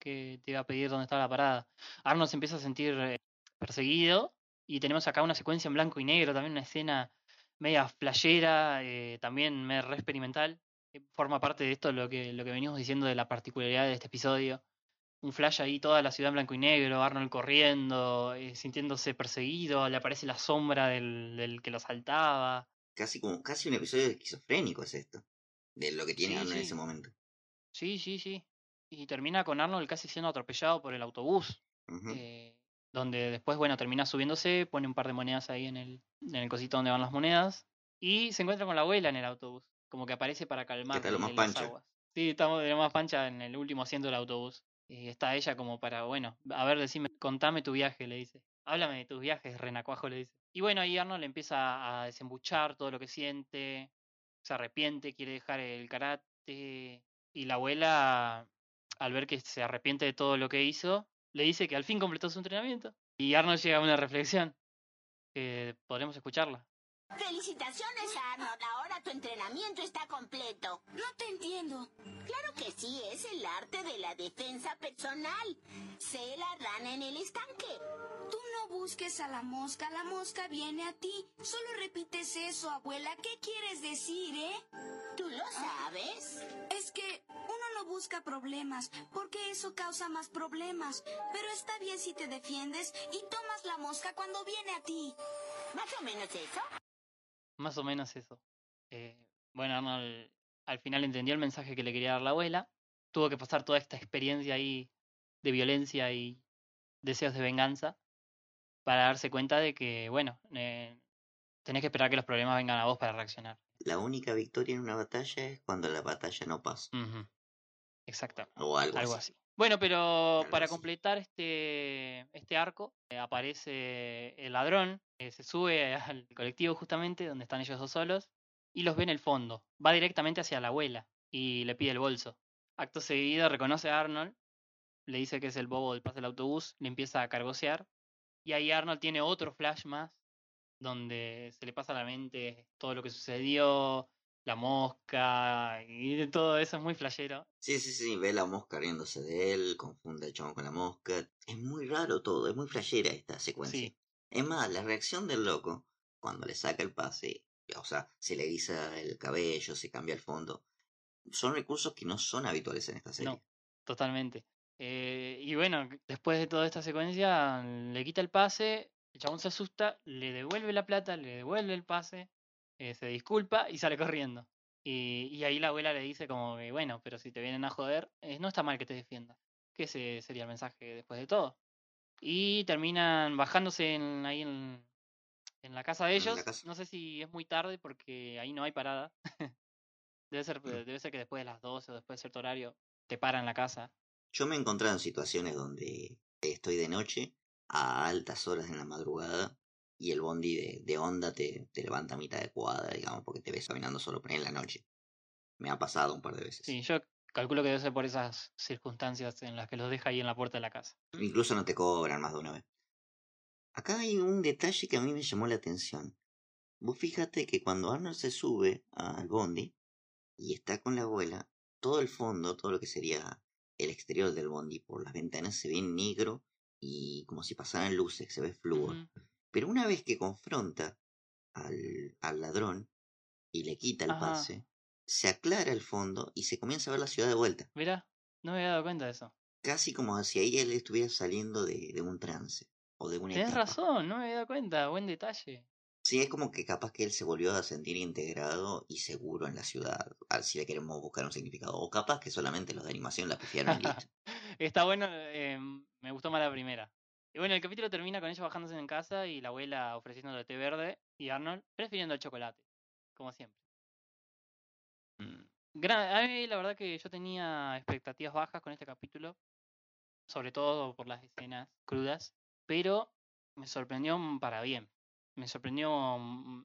que te iba a pedir dónde está la parada. Arnold se empieza a sentir eh, perseguido y tenemos acá una secuencia en blanco y negro, también una escena media flashera, eh, también media re experimental. que Forma parte de esto lo que, lo que venimos diciendo de la particularidad de este episodio. Un flash ahí, toda la ciudad en blanco y negro, Arnold corriendo, eh, sintiéndose perseguido, le aparece la sombra del, del que lo saltaba. Casi como, casi un episodio esquizofrénico es esto. De lo que tiene Sí, Arnold en ese momento. Sí, sí, sí. Y termina con Arnold casi siendo atropellado por el autobús. Eh, donde después, bueno, termina subiéndose, pone un par de monedas ahí en el, en el cosito donde van las monedas. Y se encuentra con la abuela en el autobús. Como que aparece para calmar está lo más las pancha. aguas. Sí, estamos de lo más pancha en el último asiento del autobús. Y está ella como para, bueno, a ver, decime, contame tu viaje, le dice. Háblame de tus viajes, renacuajo, le dice. Y bueno, ahí Arnold le empieza a desembuchar todo lo que siente, se arrepiente, quiere dejar el karate. Y la abuela, al ver que se arrepiente de todo lo que hizo, le dice que al fin completó su entrenamiento. Y Arnold llega a una reflexión, que podremos escucharla. Felicitaciones, Arnold. Ahora tu entrenamiento está completo. No te entiendo. Claro que sí, es el arte de la defensa personal. Sé la rana en el estanque. Tú no busques a la mosca, la mosca viene a ti. Solo repites eso, abuela. ¿Qué quieres decir, eh? ¿Tú lo sabes? Es que uno no busca problemas, porque eso causa más problemas. Pero está bien si te defiendes y tomas la mosca cuando viene a ti. Más o menos eso. Más o menos eso. Eh, bueno, Arnold al final entendió el mensaje que le quería dar la abuela. Tuvo que pasar toda esta experiencia ahí de violencia y deseos de venganza para darse cuenta de que, bueno, eh, tenés que esperar que los problemas vengan a vos para reaccionar. La única victoria en una batalla es cuando la batalla no pasa. Ujú. Exactamente. O algo, Algo así. así. Bueno, pero para completar este, este arco, eh, aparece el ladrón, eh, se sube al colectivo justamente, donde están ellos dos solos, y los ve en el fondo. Va directamente hacia la abuela y le pide el bolso. Acto seguido reconoce a Arnold, le dice que es el bobo del pase del autobús, le empieza a cargosear, y ahí Arnold tiene otro flash más, donde se le pasa a la mente todo lo que sucedió, la mosca, y todo eso es muy flashero. Sí, sí, sí, ve la mosca riéndose de él, confunde al chabón con la mosca. Es muy raro todo, es muy flashera esta secuencia. Sí. Es más, la reacción del loco, cuando le saca el pase, o sea, se le eriza el cabello, se cambia el fondo, son recursos que no son habituales en esta serie. No, totalmente. Eh, y bueno, después de toda esta secuencia, le quita el pase, el chabón se asusta, le devuelve la plata, le devuelve el pase, eh, se disculpa y sale corriendo. Y, y ahí la abuela le dice como que, bueno, pero si te vienen a joder, eh, no está mal que te defiendas. Que ese sería el mensaje después de todo. Y terminan bajándose en, ahí en, en la casa de ellos. casa. No sé si es muy tarde porque ahí no hay parada. [LAUGHS] debe, ser, Mm. debe ser que después de las 12 o después de cierto horario te paran la casa. Yo me he encontrado en situaciones donde estoy de noche, a altas horas en la madrugada, y el bondi de, de onda te, te levanta a mitad de cuadra, digamos, porque te ves caminando solo por ahí en la noche. Me ha pasado un par de veces. Sí, yo Calculo que debe ser por esas circunstancias en las que los deja ahí en la puerta de la casa. Incluso no te cobran más de una vez. Acá hay un detalle que a mí me llamó la atención. Vos fíjate que cuando Arnold se sube al bondi y está con la abuela, todo el fondo, todo lo que sería el exterior del bondi por las ventanas se ve negro y como si pasaran luces, se ve flúor. Pero una vez que confronta al, al ladrón y le quita el Ajá. pase, se aclara el fondo y se comienza a ver la ciudad de vuelta. Mirá, no me había dado cuenta de eso. Casi como si ahí él estuviera saliendo de, de un trance o de una etapa. razón, no me había dado cuenta. Buen detalle. Sí, es como que capaz que él se volvió a sentir integrado y seguro en la ciudad, si le queremos buscar un significado. O capaz que solamente los de animación la pifiaron y listo. [LAUGHS] Está bueno, eh, me gustó más la primera. Y bueno, el capítulo termina con ellos bajándose en casa y la abuela ofreciéndole té verde y Arnold prefiriendo el chocolate, como siempre. Mm, gran- a mí la verdad que yo tenía expectativas bajas con este capítulo, sobre todo por las escenas crudas, pero me sorprendió para bien. Me sorprendió mm,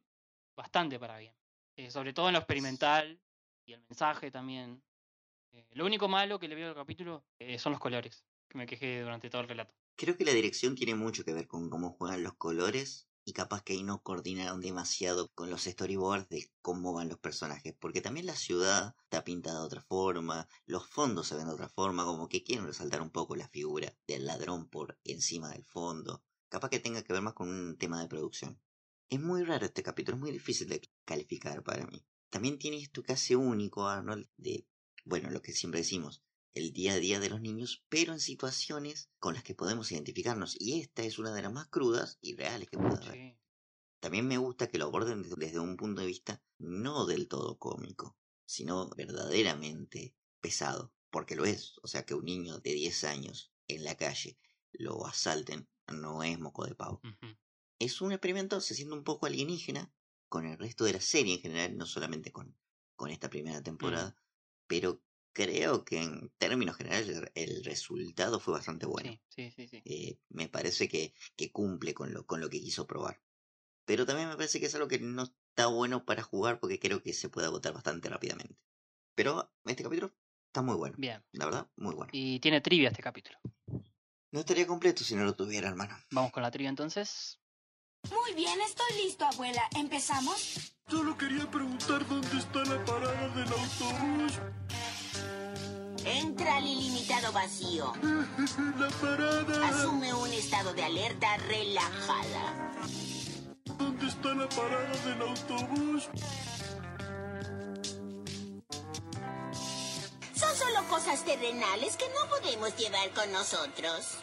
bastante para bien. Eh, sobre todo en lo experimental y el mensaje también. Eh, lo único malo que le veo al capítulo eh, son los colores, que me quejé durante todo el relato. Creo que la dirección tiene mucho que ver con cómo juegan los colores y capaz que ahí no coordinaron demasiado con los storyboards de cómo van los personajes, porque también la ciudad está pintada de otra forma, los fondos se ven de otra forma, como que quieren resaltar un poco la figura del ladrón por encima del fondo. Capaz que tenga que ver más con un tema de producción. Es muy raro este capítulo, es muy difícil de calificar para mí. También tiene esto que hace único, Arnold, de, bueno, lo que siempre decimos, el día a día de los niños, pero en situaciones con las que podemos identificarnos. Y esta es una de las más crudas y reales que puede haber. Sí, También me gusta que lo aborden desde, un punto de vista no del todo cómico, sino verdaderamente pesado, porque lo es. O sea, que un niño de 10 años en la calle lo asalten no es moco de pavo. Es un experimento, se siente un poco alienígena con el resto de la serie en general, no solamente con, con esta primera temporada, pero creo que en términos generales el, resultado fue bastante bueno. sí, sí, sí, sí. Eh, me parece que, que cumple con lo, con lo que quiso probar. Pero también me parece que es algo que no está bueno para jugar porque creo que se puede agotar bastante rápidamente. Pero este capítulo está muy bueno. Bien. La verdad, muy bueno. Y tiene trivia este capítulo. No estaría completo si no lo tuviera, hermano. Vamos con la trivia entonces. Muy bien, estoy listo, abuela. ¿Empezamos? Solo quería preguntar dónde está la parada del autobús. Entra al ilimitado vacío. La parada. Asume un estado de alerta relajada. ¿Dónde está la parada del autobús? Son solo cosas terrenales que no podemos llevar con nosotros.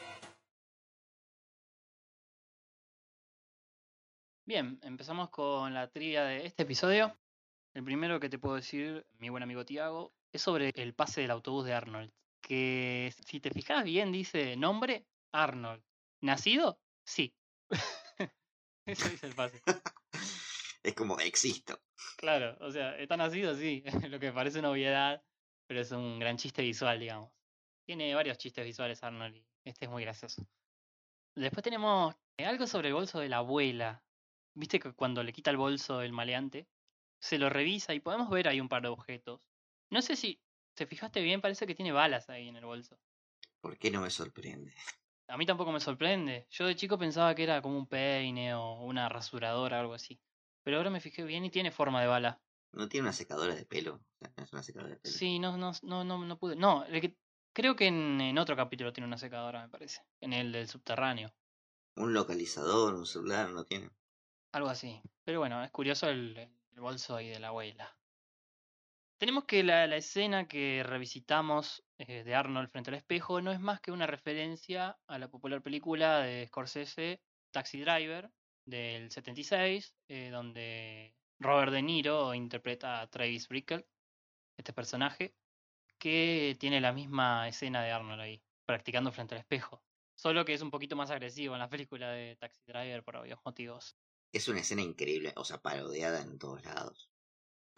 Bien, empezamos con la trivia de este episodio. El primero que te puedo decir, mi buen amigo Tiago, es sobre el pase del autobús de Arnold. Que si te fijas bien, dice nombre Arnold. ¿Nacido? Sí. [LAUGHS] Eso dice el pase. [LAUGHS] Es como existo. Claro, o sea, está nacido, sí. [LAUGHS] Lo que parece una obviedad, pero es un gran chiste visual, digamos. Tiene varios chistes visuales Arnold y este es muy gracioso. Después tenemos eh, algo sobre el bolso de la abuela. Viste que cuando le quita el bolso el maleante, se lo revisa y podemos ver ahí un par de objetos. No sé si te fijaste bien, parece que tiene balas ahí en el bolso. ¿Por qué no me sorprende? A mí tampoco me sorprende. Yo de chico pensaba que era como un peine o una rasuradora o algo así. Pero ahora me fijé bien y tiene forma de bala. ¿No tiene una secadora de pelo? O sea, no es una secadora de pelo. Sí, no, no, no, no, no pude. No, el que- creo que en, en otro capítulo tiene una secadora, me parece. En el del subterráneo. Un localizador, un celular, no tiene. Algo así. Pero bueno, es curioso el, el bolso ahí de la abuela. Tenemos que la, escena que revisitamos eh, de Arnold frente al espejo no es más que una referencia a la popular película de Scorsese, Taxi Driver, del 76, eh, donde Robert De Niro interpreta a Travis Bickle, este personaje, que tiene la misma escena de Arnold ahí, practicando frente al espejo. Solo que es un poquito más agresivo en la película de Taxi Driver por obvios motivos. Es una escena increíble, o sea, parodiada en todos lados.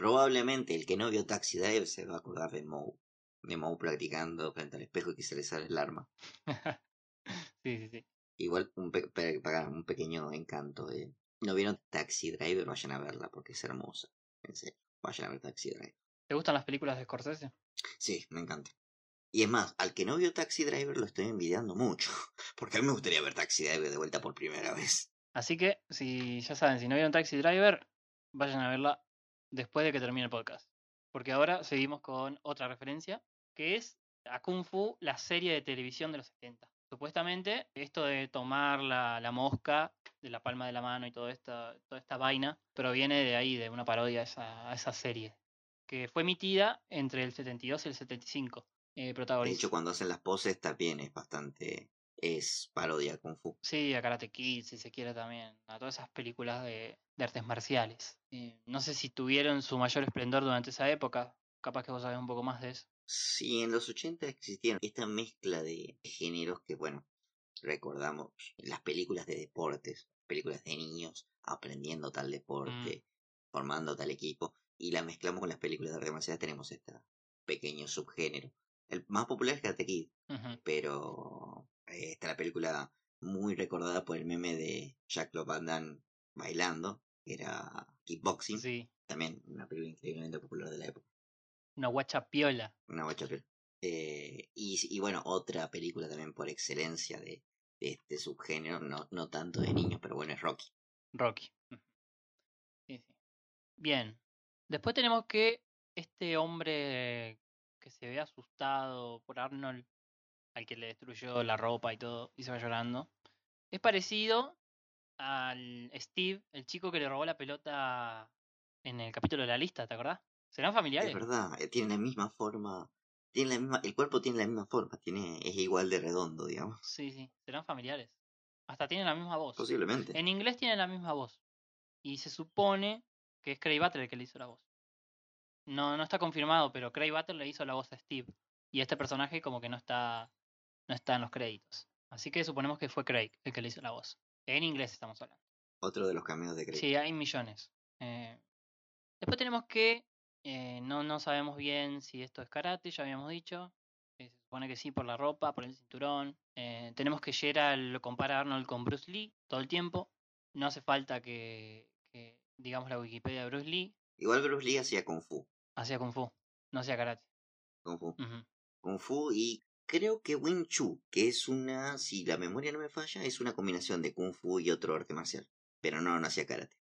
Probablemente el que no vio Taxi Driver se va a acordar de Moe. De Moe practicando frente al espejo y que se le sale el arma. [LAUGHS] sí, sí, sí. Igual un, pe- un pequeño encanto de... ¿No vieron Taxi Driver? Vayan a verla porque es hermosa. En serio, vayan a ver Taxi Driver. ¿Te gustan las películas de Scorsese? Sí, me encanta. Y es más, al que no vio Taxi Driver lo estoy envidiando mucho. [LAUGHS] Porque a mí me gustaría ver Taxi Driver de vuelta por primera vez. Así que, si ya saben, si no vieron Taxi Driver, vayan a verla después de que termine el podcast. Porque ahora seguimos con otra referencia, que es a Kung Fu, la serie de televisión de los 70. Supuestamente, esto de tomar la, la mosca de la palma de la mano y toda esta, toda esta vaina proviene de ahí, de una parodia a esa, a esa serie, que fue emitida entre el 72 y el 75. Eh, De hecho, cuando hacen las poses también es bastante... Es parodia Kung Fu. Sí, a Karate Kid, si se quiere también, a todas esas películas de, de artes marciales. Eh, no sé si tuvieron su mayor esplendor durante esa época, capaz que vos sabés un poco más de eso. Sí, en los 80 existieron esta mezcla de géneros que, bueno, recordamos las películas de deportes, películas de niños aprendiendo tal deporte, formando tal equipo, y la mezclamos con las películas de arte marcial, tenemos este pequeño subgénero. El más popular es Karate Kid, pero está la película muy recordada por el meme de Jack Van Damme bailando, que era kickboxing, Sí, también una película increíblemente popular de la época. una guacha piola. Una guacha pel- Eh, y, y bueno, otra película también por excelencia de, de este subgénero, no, no tanto de niños, pero bueno, es Rocky. Rocky. Sí, sí. Bien. Después tenemos que este hombre que se ve asustado por Arnold, al que le destruyó la ropa y todo, y se va llorando, es parecido al Steve, el chico que le robó la pelota en el capítulo de la lista, ¿te acordás? ¿Serán familiares? Es verdad, eh, tiene la misma forma, tiene la misma, el cuerpo tiene la misma forma, tiene, es igual de redondo, digamos. Sí, sí, serán familiares. Hasta tienen la misma voz. Posiblemente. En inglés tienen la misma voz. Y se supone que es Craig Butler el que le hizo la voz. No, no está confirmado, pero Craig Butler le hizo la voz a Steve. Y este personaje como que no está, no está en los créditos. Así que suponemos que fue Craig el que le hizo la voz. En inglés estamos hablando. Otro de los cameos de Craig. Sí, hay millones. Eh, después tenemos que eh, no, no sabemos bien si esto es karate, ya habíamos dicho. Eh, se supone que sí por la ropa, por el cinturón. Tenemos que Gerald lo compara a Arnold con Bruce Lee todo el tiempo. No hace falta que, que digamos la Wikipedia de Bruce Lee Igual Bruce Lee hacía Kung Fu. hacía Kung Fu, no hacía karate. Kung Fu. Kung Fu y creo que Wing Chun, que es una, si la memoria no me falla, es una combinación de Kung Fu y otro arte marcial. Pero no, no hacía karate.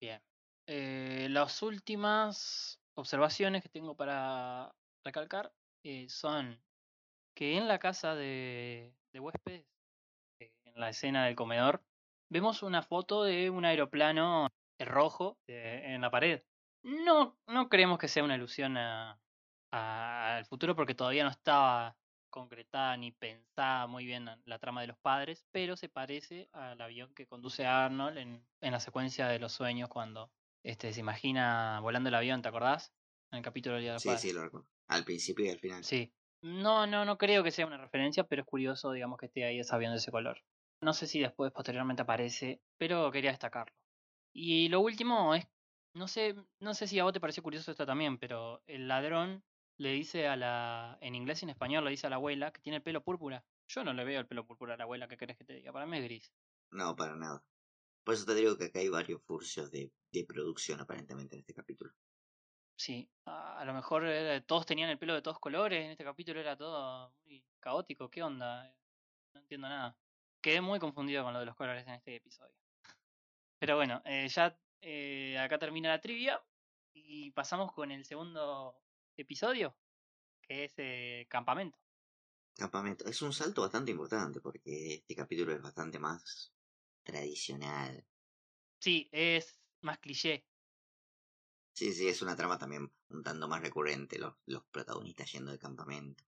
Bien. Eh, las últimas observaciones que tengo para recalcar eh, son que en la casa de, de huéspedes, eh, en la escena del comedor, vemos una foto de un aeroplano rojo en la pared. No, no creemos que sea una alusión a- al futuro porque todavía no estaba concretada ni pensada muy bien la- la trama de los padres, pero se parece al avión que conduce a Arnold en, en la secuencia de los sueños cuando este, se imagina volando el avión, ¿te acordás? En el capítulo del Día de los Sí, Padres. sí, lo recuerdo. Al principio y al final. Sí. No, no, no creo que sea una referencia, pero es curioso, digamos, que esté ahí ese avión de ese color. No sé si después, posteriormente aparece, pero quería destacarlo. Y lo último es, no sé, no sé si a vos te pareció curioso esto también, pero el ladrón le dice a la, en inglés y en español le dice a la abuela que tiene el pelo púrpura. Yo no le veo el pelo púrpura a la abuela, ¿qué querés que te diga? Para mí es gris. No, para nada. Por eso te digo que acá hay varios furcios de, de producción aparentemente en este capítulo. Sí, a, a lo mejor todos tenían el pelo de todos colores, en este capítulo era todo muy caótico, ¿qué onda? No entiendo nada. Quedé muy confundido con lo de los colores en este episodio. Pero bueno, eh, ya eh, acá termina la trivia y pasamos con el segundo episodio, que es eh, Campamento. Campamento. Es un salto bastante importante porque este capítulo es bastante más tradicional. Sí, es más cliché. Sí, sí, es una trama también un tanto más recurrente, los, los protagonistas yendo de campamento.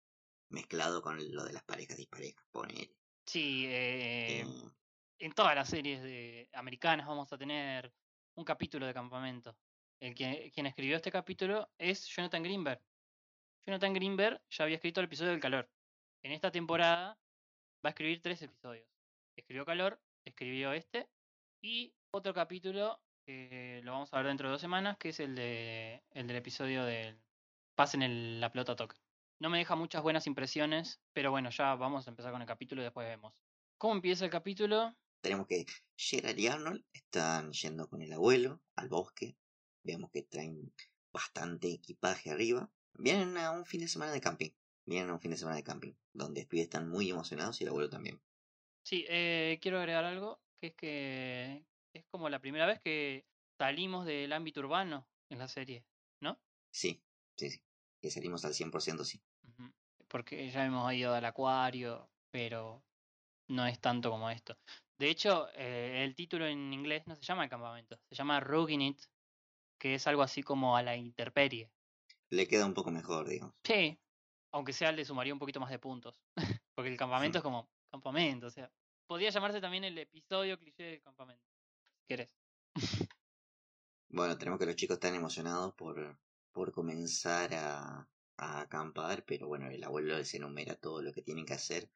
Mezclado con lo de las parejas disparejas, ponele. Sí, eh, Eh, en todas las series de americanas vamos a tener un capítulo de campamento. El que, quien escribió este capítulo es Jonathan Greenberg. Jonathan Greenberg ya había escrito el episodio del calor. En esta temporada va a escribir tres episodios. Escribió calor, escribió este y otro capítulo que lo vamos a ver dentro de dos semanas, que es el de el del episodio del Pasen el, la pelota toque. No me deja muchas buenas impresiones, pero bueno, ya vamos a empezar con el capítulo y después vemos. ¿Cómo empieza el capítulo? tenemos que Gerard y Arnold están yendo con el abuelo al bosque. Vemos que traen bastante equipaje arriba. Vienen a un fin de semana de camping. Vienen a un fin de semana de camping, donde los pibes están muy emocionados y el abuelo también. Sí, eh, quiero agregar algo, que es que es como la primera vez que salimos del ámbito urbano en la serie, ¿no? Sí, sí, sí. Que salimos al 100% sí. Porque ya hemos ido al acuario, pero no es tanto como esto. De hecho, eh, el título en inglés no se llama el campamento, se llama Rugging It, que es algo así como a la intemperie. Le queda un poco mejor, digamos. Sí, aunque sea le sumaría un poquito más de puntos. [LAUGHS] Porque el campamento es como campamento, o sea. Podría llamarse también el episodio cliché del campamento. Si querés. [LAUGHS] Bueno, tenemos que los chicos están emocionados por, por comenzar a, a acampar, pero bueno, el abuelo les enumera todo lo que tienen que hacer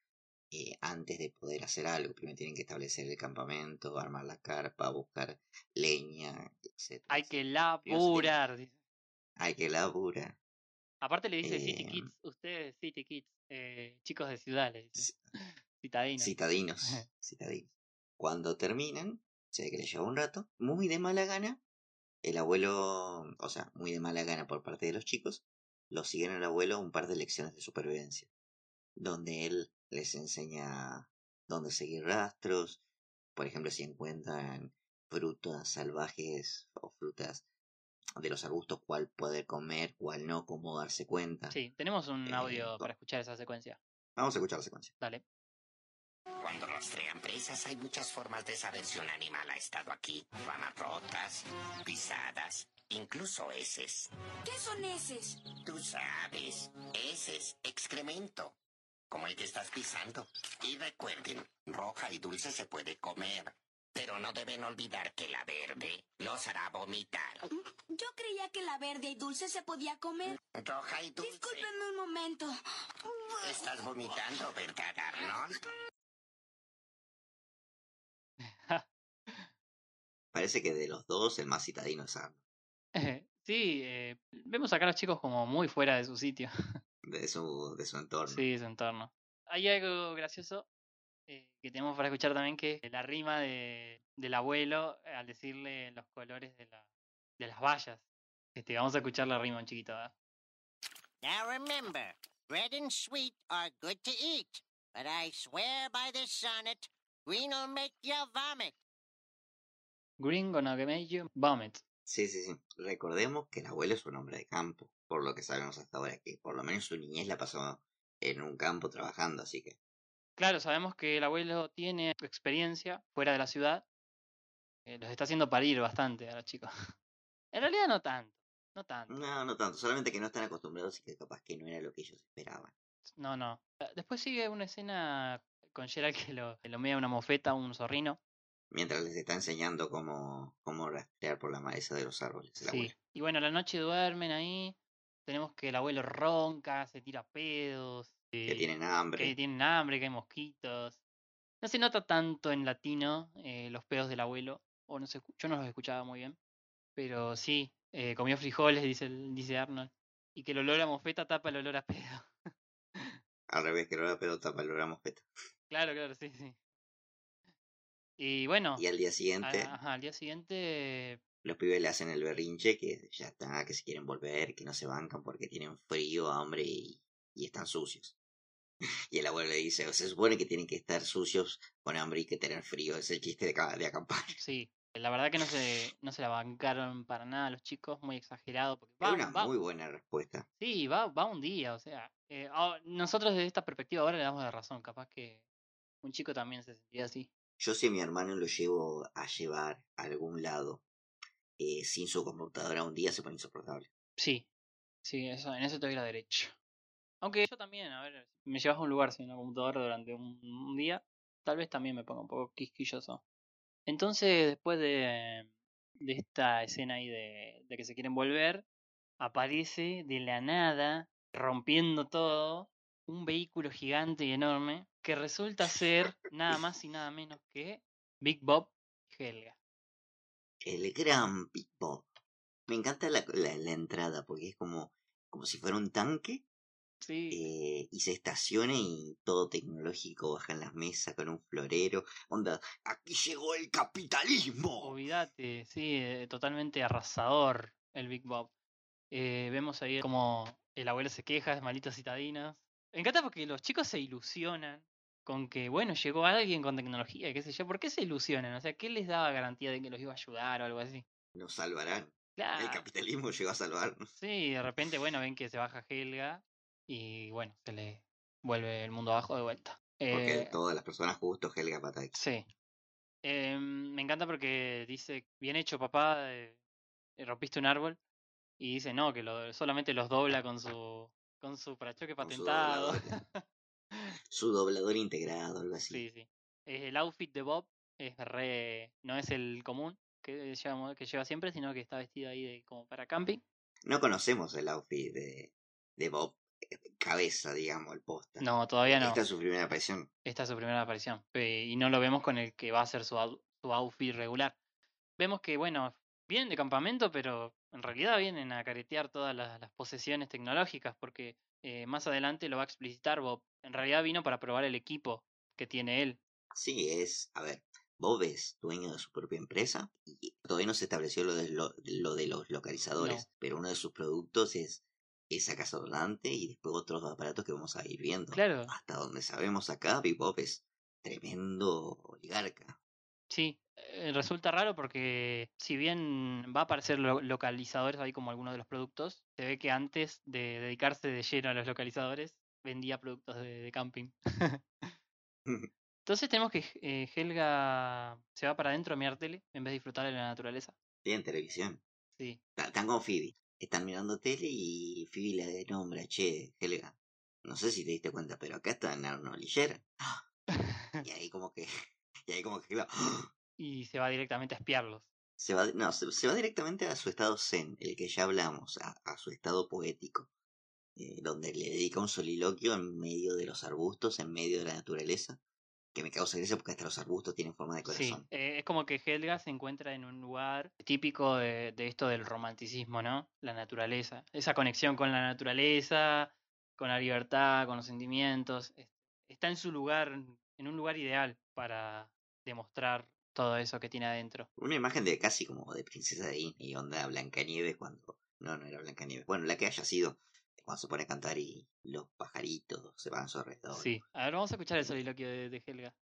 eh, antes de poder hacer algo. Primero tienen que establecer el campamento, armar la carpa, buscar leña, etc. Hay que laburar. Hay que laburar. Aparte le dice City Eh, Kids, ustedes City Kids, eh, chicos de ciudad, le dice. C- [LAUGHS] Citadinos. Citadinos, [LAUGHS] citadinos. Cuando terminan, se ve que les lleva un rato, muy de mala gana, el abuelo, o sea, muy de mala gana por parte de los chicos, lo siguen al abuelo un par de lecciones de supervivencia, donde él les enseña dónde seguir rastros, por ejemplo, si encuentran frutas salvajes o frutas de los arbustos, cuál poder comer, cuál no, cómo darse cuenta. Sí, tenemos un Eh, audio para escuchar esa secuencia. Vamos a escuchar la secuencia. Dale. Cuando rastrean presas hay muchas formas de saber si un animal ha estado aquí. Ramas rotas, pisadas, incluso heces. ¿Qué son eses? Tú sabes, heces, excremento, como el que estás pisando. Y recuerden, roja y dulce se puede comer, pero no deben olvidar que la verde los hará vomitar. Yo creía que la verde y dulce se podía comer. Roja y dulce. Discúlpenme un momento. Estás vomitando, ¿verdad, Arnold? [LAUGHS] Parece que de los dos el más citadino es Arnold, [LAUGHS] sí, eh, vemos acá a los chicos como muy fuera de su sitio. [LAUGHS] de su, de su entorno. Sí, su entorno. Hay algo gracioso eh, que tenemos para escuchar también, que es la rima de, del abuelo eh, al decirle los colores de, la, de las vallas. Este, vamos a escuchar la rima un chiquito. ¿verdad? Now remember, bread and sweet are good to eat, but I swear by this sonnet, green'll make you vomit. Green gonna make you vomit. Sí, sí, sí. Recordemos que el abuelo es un hombre de campo, por lo que sabemos hasta ahora, que por lo menos su niñez la pasó en un campo trabajando, así que Claro, sabemos que el abuelo tiene experiencia fuera de la ciudad. eh, los está haciendo parir bastante a los chicos. [LAUGHS] En realidad no tanto, no tanto. no, no tanto, solamente que no están acostumbrados y que capaz que no era lo que ellos esperaban. No, no. Después sigue una escena con Gerald que lo, que lo mea una mofeta, un zorrino. Mientras les está enseñando cómo, cómo rastrear por la maleza de los árboles, el Sí. abuelo. Y bueno, la noche duermen ahí. Tenemos que el abuelo ronca, se tira pedos. Que eh, tienen hambre. que tienen hambre, que hay mosquitos. No se nota tanto en latino eh, los pedos del abuelo. O no se, yo no los escuchaba muy bien. Pero sí, eh, comió frijoles, dice, el- dice Arnold. Y que el olor a mofeta tapa el olor a pedo. [LAUGHS] Al revés, que ahora pero tapa el olor a mosqueta. claro, claro, sí, sí. Y bueno, Y al día siguiente, a- ajá, al día siguiente los pibes le hacen el berrinche que ya está, que se quieren volver, que no se bancan porque tienen frío, hambre y, y están sucios. [LAUGHS] Y el abuelo le dice, "O se supone que tienen que estar sucios con hambre y que tener frío, es el chiste de, de acampar. [LAUGHS] Sí, la verdad que no se, no se la bancaron para nada los chicos, muy exagerado. Porque Es va, una va- muy buena respuesta. sí, va, va un día, o sea. eh, nosotros desde esta perspectiva ahora le damos la razón, capaz que un chico también se sentiría así. Yo si a mi hermano lo llevo a llevar a algún lado eh, sin su computadora un día se pone insoportable. Sí, sí, eso, en eso te doy la derecha. Aunque yo también, a ver, me llevas a un lugar sin una computadora durante un, día, tal vez también me ponga un poco quisquilloso. Entonces, después de, de esta escena ahí de, de que se quieren volver, aparece de la nada, rompiendo todo, un vehículo gigante y enorme que resulta ser nada más y nada menos que Big Bob Helga. El gran Big Bob. Me encanta la, la, la entrada porque es como, como si fuera un tanque Sí, eh, y se estaciona y todo tecnológico baja en las mesas con un florero. Onda, aquí llegó el capitalismo. olvídate, sí, eh, totalmente arrasador el Big Bob. Eh, vemos ahí como el abuelo se queja, es malitos citadinos. Me encanta porque los chicos se ilusionan con que, bueno, llegó alguien con tecnología, qué sé yo. ¿Por qué se ilusionan? O sea, ¿qué les daba garantía de que los iba a ayudar o algo así? Nos salvarán. El Claro. capitalismo llegó a salvarnos. Sí, de repente, bueno, ven que se baja Helga y, bueno, se le vuelve el mundo abajo de vuelta. Porque Eh, todas las personas justo Helga Pataki. Sí. Em, me encanta porque dice, bien hecho papá, eh, eh, rompiste un árbol. Y dice, no, que lo, solamente los dobla con su, con su parachoque su patentado. [LAUGHS] Su doblador integrado, algo así. sí, sí. Eh, el outfit de Bob es re, no es el común que lleva, que lleva siempre, sino que está vestido ahí de, como para camping. No conocemos el outfit de, de Bob eh, cabeza, digamos, el posta. No, todavía no. Esta es su primera aparición. Esta es su primera aparición. pe- Y no lo vemos con el que va a ser su, su outfit regular. Vemos que, bueno, vienen de campamento, pero en realidad vienen a caretear todas las, las posesiones tecnológicas, porque eh, más adelante lo va a explicitar Bob. En realidad vino para probar el equipo que tiene él. Sí, es, a ver, Bob es dueño de su propia empresa y todavía no se estableció lo de, lo, lo de los localizadores, No. pero uno de sus productos es esa casa rodante y después otros aparatos que vamos a ir viendo. Claro, Hasta donde sabemos acá, Bob es tremendo oligarca. sí. Eh, resulta raro porque si bien va a aparecer lo- localizadores ahí como algunos de los productos, se ve que antes de dedicarse de lleno a los localizadores, vendía productos de, de camping. [LAUGHS] [LAUGHS] Entonces tenemos que eh, Helga se va para adentro a mirar tele en vez de disfrutar de la naturaleza. Tienen televisión. Sí. Están con Phoebe. Están mirando tele y Phoebe le nombra, che, Helga. No sé si te diste cuenta, pero acá está y Sharon". [LAUGHS] Y ahí como que, y ahí como que Y se va directamente a espiarlos. se va, no, se, se va directamente a su estado zen, el que ya hablamos, a, a su estado poético, eh, donde le dedica un soliloquio en medio de los arbustos, en medio de la naturaleza, que me causa gracia porque hasta los arbustos tienen forma de Sí, corazón. eh, es como que Helga se encuentra en un lugar típico de, de esto del romanticismo, ¿no? La naturaleza. Esa conexión con la naturaleza, con la libertad, con los sentimientos. es- Está en su lugar, en un lugar ideal para demostrar todo eso que tiene adentro. Una imagen de casi como de princesa de Disney, onda Blancanieves cuando... No, no era Blancanieves. Bueno, la que haya sido, cuando se pone a cantar y los pajaritos se van a su alrededor. Sí. A ver, vamos a escuchar el soliloquio de, de Helga.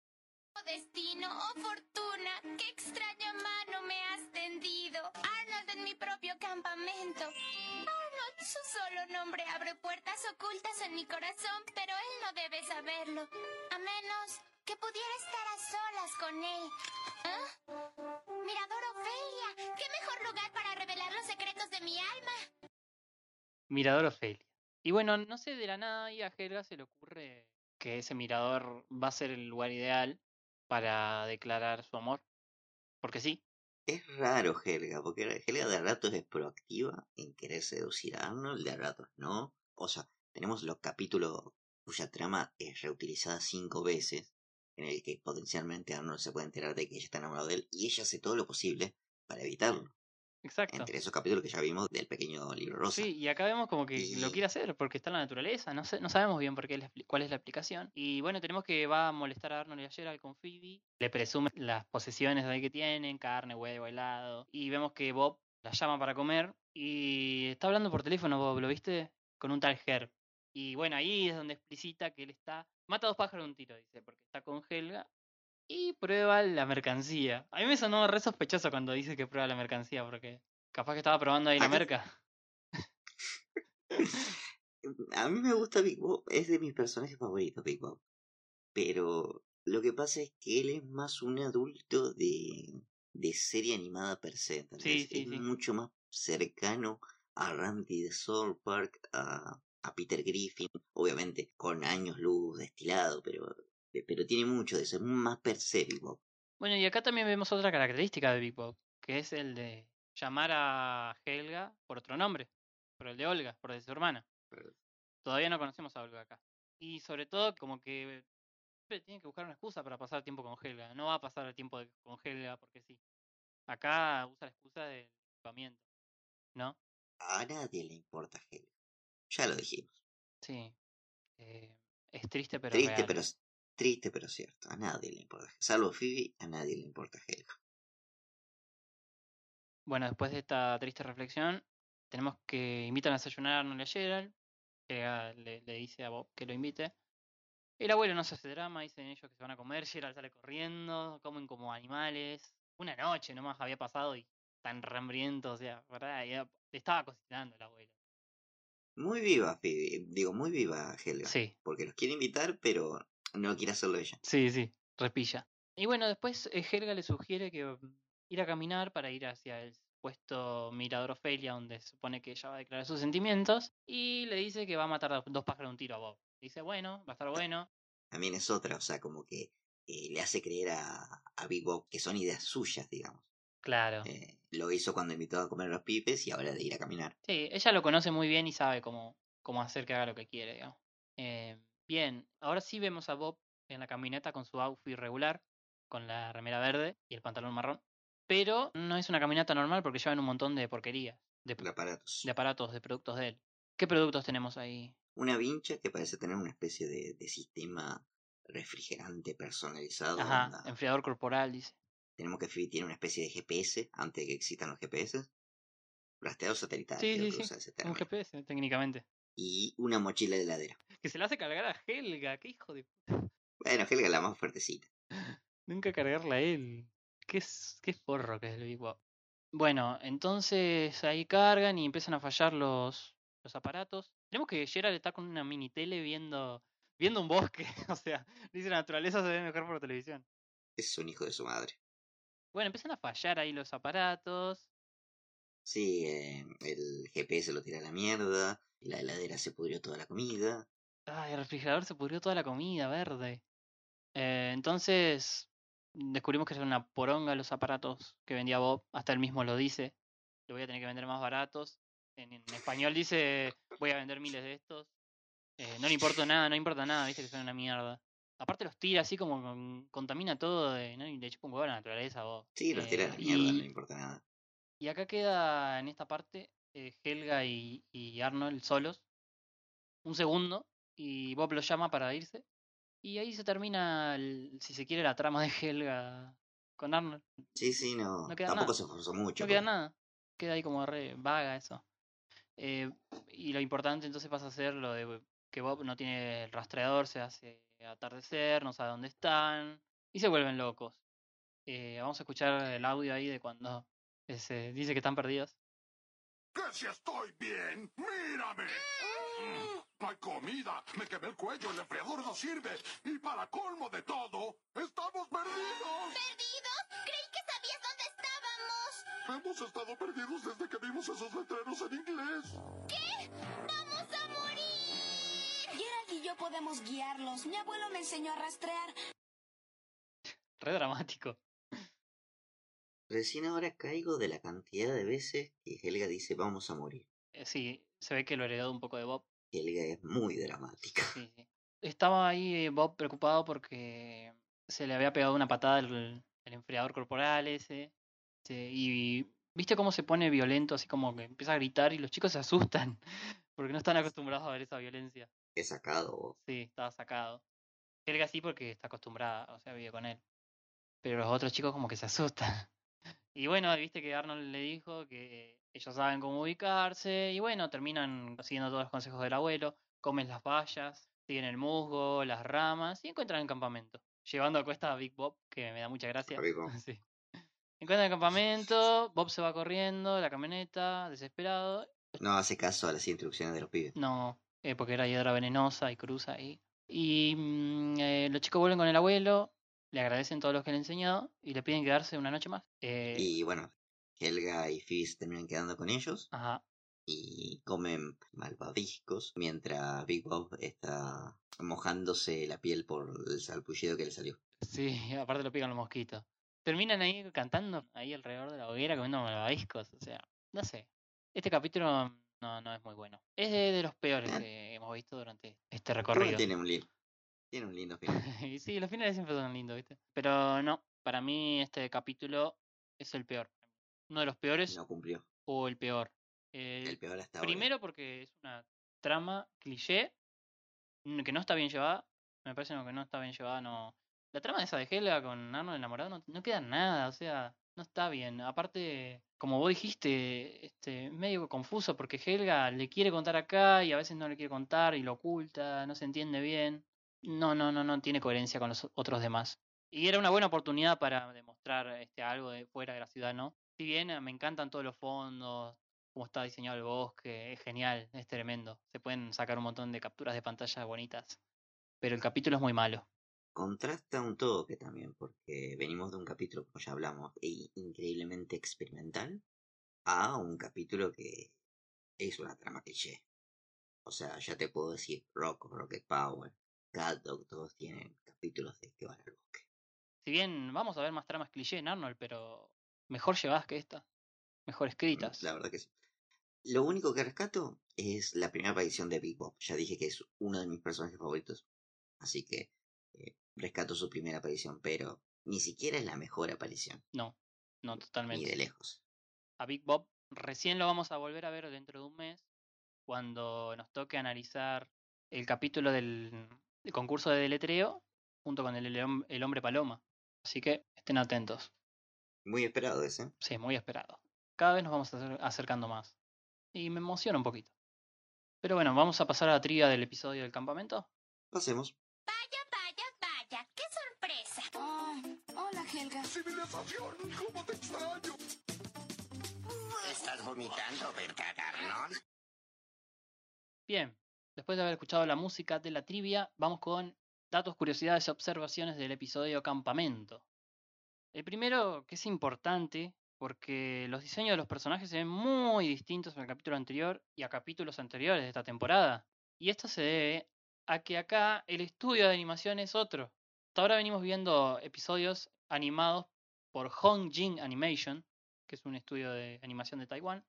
Oh destino, oh fortuna, qué extraña mano me has tendido. Arnold en mi propio campamento. Arnold, su solo nombre abre puertas ocultas en mi corazón, pero él no debe saberlo. A menos que pudiera estar a solas con él. ¿Ah? Mirador Ofelia, qué mejor lugar para revelar los secretos de mi alma. Mirador Ofelia. Y bueno, no sé, de la nada y a Helga se le ocurre que ese mirador va a ser el lugar ideal para declarar su amor. Porque sí, Es raro Helga, porque Helga de ratos es proactiva en querer seducir a Arnold, de ratos no. O sea, tenemos los capítulos cuya trama es reutilizada cinco veces, en el que potencialmente Arnold se puede enterar de que ella está enamorada de él, y ella hace todo lo posible para evitarlo. exacto. Entre esos capítulos que ya vimos del pequeño libro rosa. Sí, y acá vemos como que lo quiere hacer porque está en la naturaleza, no, sé, no sabemos bien por qué la cuál es la explicación. Y bueno, tenemos que va a molestar a Arnold y a Gerald con Phoebe, le presume las posesiones ahí que tienen, carne, huevo, helado, y vemos que Bob la llama para comer y está hablando por teléfono Bob, ¿lo viste? Con un tal Herb. Y bueno, ahí es donde explicita que él está, mata dos pájaros de un tiro, dice, porque está con Helga y prueba la mercancía. A mí me sonó re sospechoso cuando dice que prueba la mercancía, porque capaz que estaba probando ahí la Acá- merca. [LAUGHS] A mí me gusta Big Bob, es de mis personajes favoritos, Big Bob. Pero lo que pasa es que él es más un adulto de, de serie animada per se. Sí, sí, es sí. mucho más cercano a Randy de Soul Park, a, a Peter Griffin, obviamente con años luz destilado, pero, pero tiene mucho de eso, es más per se Big Bob. Bueno, y acá también vemos otra característica de Big Bob, que es el de llamar a Helga por otro nombre, por el de Olga, por el de su hermana. Todavía no conocemos a Olga acá. Y sobre todo, como que siempre tiene que buscar una excusa para pasar tiempo con Helga. No va a pasar el tiempo de- con Helga porque sí. Acá usa la excusa del equipamiento, ¿no? A nadie le importa Helga. Ya lo dijimos. Sí. Eh, es triste, pero triste, real. pero triste, pero cierto. A nadie le importa. Salvo Phoebe, a nadie le importa Helga. Bueno, después de esta triste reflexión, tenemos que invitan a desayunar a Arnold y a Gerald. Helga le, le dice a Bob que lo invite. El abuelo no se hace drama, dicen ellos que se van a comer. [LAUGHS] Gerald sale corriendo, comen como animales. Una noche nomás había pasado y tan hambrientos, o sea, ¿verdad? Ya estaba cocinando el abuelo. Muy viva, Phoebe. Digo, muy viva Helga. Sí, Porque los quiere invitar, pero no quiere hacerlo ella. sí, sí, repilla. Y bueno, después eh, Helga le sugiere que mm, ir a caminar para ir hacia el supuesto Mirador Ofelia, donde se supone que ella va a declarar sus sentimientos. Y le dice que va a matar dos pájaros de un tiro a Bob. Dice, bueno, va a estar bueno. También es otra, o sea, como que eh, le hace creer a, a Big Bob que son ideas suyas, digamos. Claro. Eh, lo hizo cuando invitó a comer a los pipes y ahora de ir a caminar. Sí, ella lo conoce muy bien y sabe cómo, cómo hacer que haga lo que quiere, digamos. Eh, bien, ahora sí vemos a Bob en la camioneta con su outfit regular, con la remera verde y el pantalón marrón. Pero no es una caminata normal porque llevan un montón de porquerías, de, De aparatos. de aparatos, de productos de él. ¿Qué productos tenemos ahí? Una vincha que parece tener una especie de, de sistema refrigerante personalizado. Ajá, onda. enfriador corporal, dice. Tenemos que Phoebe tiene una especie de GPS antes de que existan los GPS. Rastreador satelital, Sí, creo sí, que sí, usa ese Un. GPS, técnicamente. Y una mochila de heladera. Que se la hace cargar a Helga, qué hijo de... Bueno, Helga es la más fuertecita. [LAUGHS] Nunca cargarla a él. Qué, s- qué forro que es el Big Bob. Bueno, entonces ahí cargan y empiezan a fallar los, los aparatos. Tenemos que Gerald está con una mini tele viendo, viendo un bosque. [LAUGHS] O sea, dice la naturaleza se ve mejor por televisión. Es un hijo de su madre. Bueno, empiezan a fallar ahí los aparatos. Sí, eh, el GPS lo tira a la mierda. La heladera se pudrió toda la comida. Ay, el refrigerador se pudrió toda la comida verde. Eh, entonces descubrimos que eran una poronga los aparatos que vendía Bob. Hasta él mismo lo dice. Lo voy a tener que vender más baratos. En, en español dice, voy a vender miles de estos. Eh, no le importa nada, no importa nada, viste que son una mierda. Aparte los tira así como con- contamina todo, de, ¿no? y le chupa un huevo a la naturaleza Bob. Sí, los tira a la Eh, mierda, no le importa nada. y acá queda en esta parte eh, Helga y, y Arnold solos. Un segundo. Y Bob los llama para irse. Y ahí se termina, el- si se quiere, la trama de Helga con Arnold. Sí, sí, no. No queda Tampoco nada. se esforzó mucho. No queda porque- nada. Queda ahí como re vaga eso. Eh, y lo importante entonces pasa a ser lo de que Bob no tiene el rastreador, se hace atardecer, no sabe dónde están. Y se vuelven locos. Eh, vamos a escuchar el audio ahí de cuando eh, se dice que están perdidos. ¡Que si estoy bien! ¡Mírame! Mm, No hay comida, me quemé el cuello, el enfriador no sirve. Y para colmo de todo, estamos perdidos. ¿Perdidos? Creí que sabías dónde estábamos. Hemos estado perdidos desde que vimos esos letreros en inglés. ¿Qué? Y yo podemos guiarlos. Mi abuelo me enseñó a rastrear. Re dramático. Recién ahora caigo de la cantidad de veces que Helga dice vamos a morir. Eh, sí, se ve que lo heredó un poco de Bob. Helga es muy dramática. Sí, sí. Estaba ahí eh, Bob preocupado porque se le había pegado una patada el, el enfriador corporal ese. Sí, y viste cómo se pone violento, así como que empieza a gritar y los chicos se asustan [LAUGHS] porque no están acostumbrados a ver esa violencia. He sacado. Sí, estaba sacado. Helga sí porque está acostumbrada, o sea, vive con él. Pero los otros chicos como que se asustan. [LAUGHS] Y bueno, viste que Arnold le dijo que ellos saben cómo ubicarse y bueno, terminan siguiendo todos los consejos del abuelo, comen las bayas, siguen el musgo, las ramas y encuentran el campamento. Llevando a cuesta a Big Bob, que me da mucha gracia. [LAUGHS] Sí. Encuentran el campamento, Bob se va corriendo, la camioneta, desesperado. No hace caso a las instrucciones de los pibes. No, eh, porque era hiedra venenosa y cruza ahí. Y mm, eh, los chicos vuelven con el abuelo, le agradecen todo lo que le enseñó y le piden quedarse una noche más. Eh, Y bueno, Helga y se terminan quedando con ellos Ajá, y comen malvaviscos mientras Big Bob está mojándose la piel por el salpullido que le salió. sí, [LAUGHS] aparte lo pican los mosquitos. Terminan ahí cantando ahí alrededor de la hoguera comiendo malvaviscos, o sea, no sé. Este capítulo no, no es muy bueno. Es de, de los peores [CLEARS THROAT] que hemos visto durante este recorrido. tiene un lindo, tiene un lindo final. [LAUGHS] Y sí, los finales siempre son lindos, ¿viste? Pero no, para mí este capítulo es el peor. Uno de los peores No cumplió. o el peor. El, El peor hasta ahora. primero porque es una trama cliché que no está bien llevada. Me parece que no está bien llevada. No. La trama esa de Helga con Arnold enamorado no, no queda nada. O sea, No está bien. Aparte, como vos dijiste, este, medio confuso porque Helga le quiere contar acá y a veces no le quiere contar y lo oculta, no se entiende bien. No, no, no, no tiene coherencia con los otros demás. Y era una buena oportunidad para demostrar este, algo de fuera de la ciudad, ¿no? Si bien eh, me encantan todos los fondos, cómo está diseñado el bosque, es genial, es tremendo. Se pueden sacar un montón de capturas de pantalla bonitas. Pero el capítulo es muy malo. Contrasta un toque también, porque venimos de un capítulo, como ya hablamos, e- increíblemente experimental, a un capítulo que es una trama cliché. O sea, ya te puedo decir, Rock, Rocket Power, Cat Dog, todos tienen capítulos de que van al bosque. Si bien vamos a ver más tramas cliché en Arnold, pero mejor llevadas que esta. Mejor escritas. La verdad que sí. Lo único que rescato es la primera aparición de Big Bob. Ya dije que es uno de mis personajes favoritos. Así que eh, rescato su primera aparición, pero ni siquiera es la mejor aparición. No, no Ni totalmente. de lejos. A Big Bob recién lo vamos a volver a ver dentro de un mes, cuando nos toque analizar el capítulo del, concurso de deletreo junto con el, el hom- el hombre paloma. Así que estén atentos. Muy esperado ese. Sí, muy esperado. Cada vez nos vamos acer- acercando más. Y me emociona un poquito. Pero bueno, vamos a pasar a la trivia del episodio del campamento. Pasemos. Vaya, vaya, Helga. ¡Civilización! ¿Cómo te extraño? Estás vomitando, ¿verdad, Arnold? Bien, después de haber escuchado la música de la trivia, vamos con datos, curiosidades y observaciones del episodio Campamento. El primero, que es importante, porque los diseños de los personajes se ven muy distintos al capítulo anterior y a capítulos anteriores de esta temporada. Y esto se debe a que acá el estudio de animación es otro. Hasta ahora venimos viendo episodios animados por Hong Jing Animation, que es un estudio de animación de Taiwán.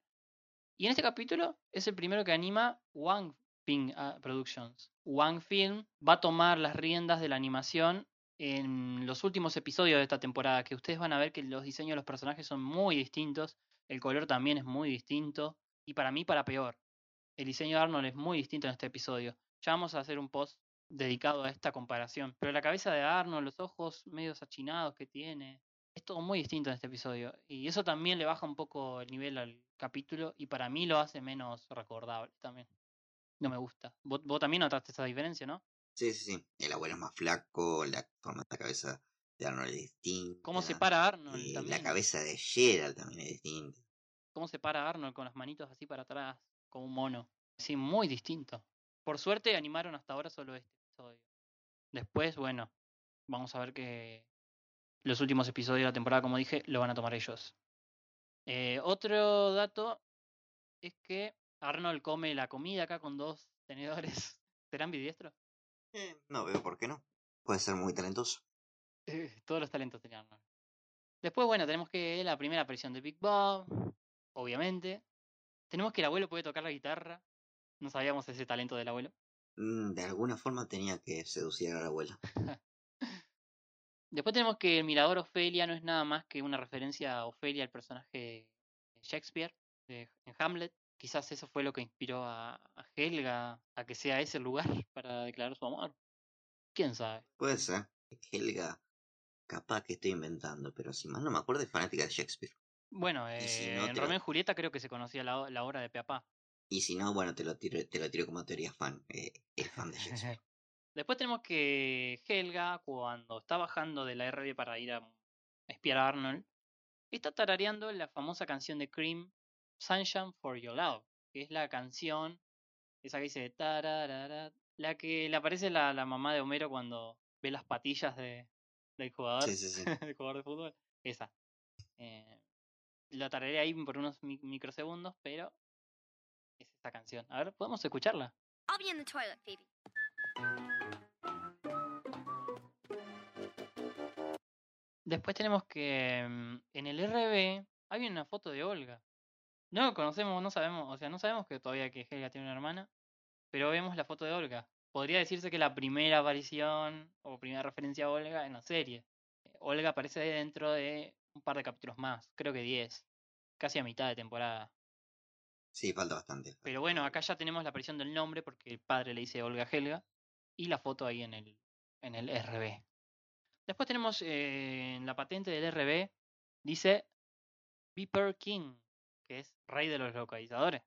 Y en este capítulo es el primero que anima Wang Ping Productions. Wang Film va a tomar las riendas de la animación en los últimos episodios de esta temporada, que ustedes van a ver que los diseños de los personajes son muy distintos, el color también es muy distinto, y para mí para peor. El diseño de Arnold es muy distinto en este episodio. Ya vamos a hacer un post dedicado a esta comparación. Pero la cabeza de Arnold, los ojos medio achinados que tiene, es todo muy distinto en este episodio. Y eso también le baja un poco el nivel al capítulo y para mí lo hace menos recordable también. No me gusta. Vos, vos también notaste esa diferencia, ¿no? Sí, sí, sí. El abuelo es más flaco, la forma de la cabeza de Arnold es distinta. ¿Cómo se para Arnold eh, también? la cabeza de Gerald también es distinta. ¿Cómo se para Arnold con las manitos así para atrás, como un mono? Sí, muy distinto. Por suerte animaron hasta ahora solo este episodio. Después, bueno, vamos a ver que los últimos episodios de la temporada, como dije, lo van a tomar ellos. Eh, otro dato es que Arnold come la comida acá con dos [LAUGHS] tenedores. ¿Será ambidiestro? Eh, no veo por qué no. Puede ser muy talentoso. Eh, Todos los talentos tenía Arnold. Después, bueno, tenemos que la primera aparición de Big Bob, obviamente. Tenemos que el abuelo puede tocar la guitarra. No sabíamos ese talento del abuelo. Mm, De alguna forma tenía que seducir a la abuela. [LAUGHS] Después tenemos que el mirador Ofelia no es nada más que una referencia a Ofelia, el personaje de Shakespeare de, en Hamlet. Quizás eso fue lo que inspiró a, a Helga a que sea ese lugar [LAUGHS] para declarar su amor. ¿Quién sabe? Puede ser. Helga, capaz que estoy inventando, pero si mal no me acuerdo es fanática de Shakespeare. Bueno, si eh, no en Romeo y Julieta creo que se conocía la, la obra de Peapá. Y si no, bueno, te lo tiro, te lo tiro como teoría fan. Eh, es fan de Shakespeare. [LAUGHS] Después tenemos que Helga, cuando está bajando de la RB para ir a espiar a Arnold, está tarareando la famosa canción de Cream, Sunshine for Your Love, que es la canción, esa que dice tararara, la que le aparece la, la mamá de Homero cuando ve las patillas de, del jugador, Sí, sí, sí. [LAUGHS] del jugador de fútbol. Esa. Eh, la ahí por unos mi- microsegundos, pero esta canción. A ver, ¿podemos escucharla? I'll be in the toilet, baby. Después tenemos que mm, en el RB hay una foto de Olga. No lo conocemos, no sabemos, o sea, no sabemos que todavía que Helga tiene una hermana, pero vemos la foto de Olga. Podría decirse que la primera aparición o primera referencia a Olga en la serie. Olga aparece dentro de un par de capítulos más, creo que 10, casi a mitad de temporada. Sí, falta bastante. Pero bueno, acá ya tenemos la aparición del nombre porque el padre le dice Olga Helga y la foto ahí en el, en el RB. Después tenemos eh, en la patente del RB, dice Beeper King, que es rey de los localizadores.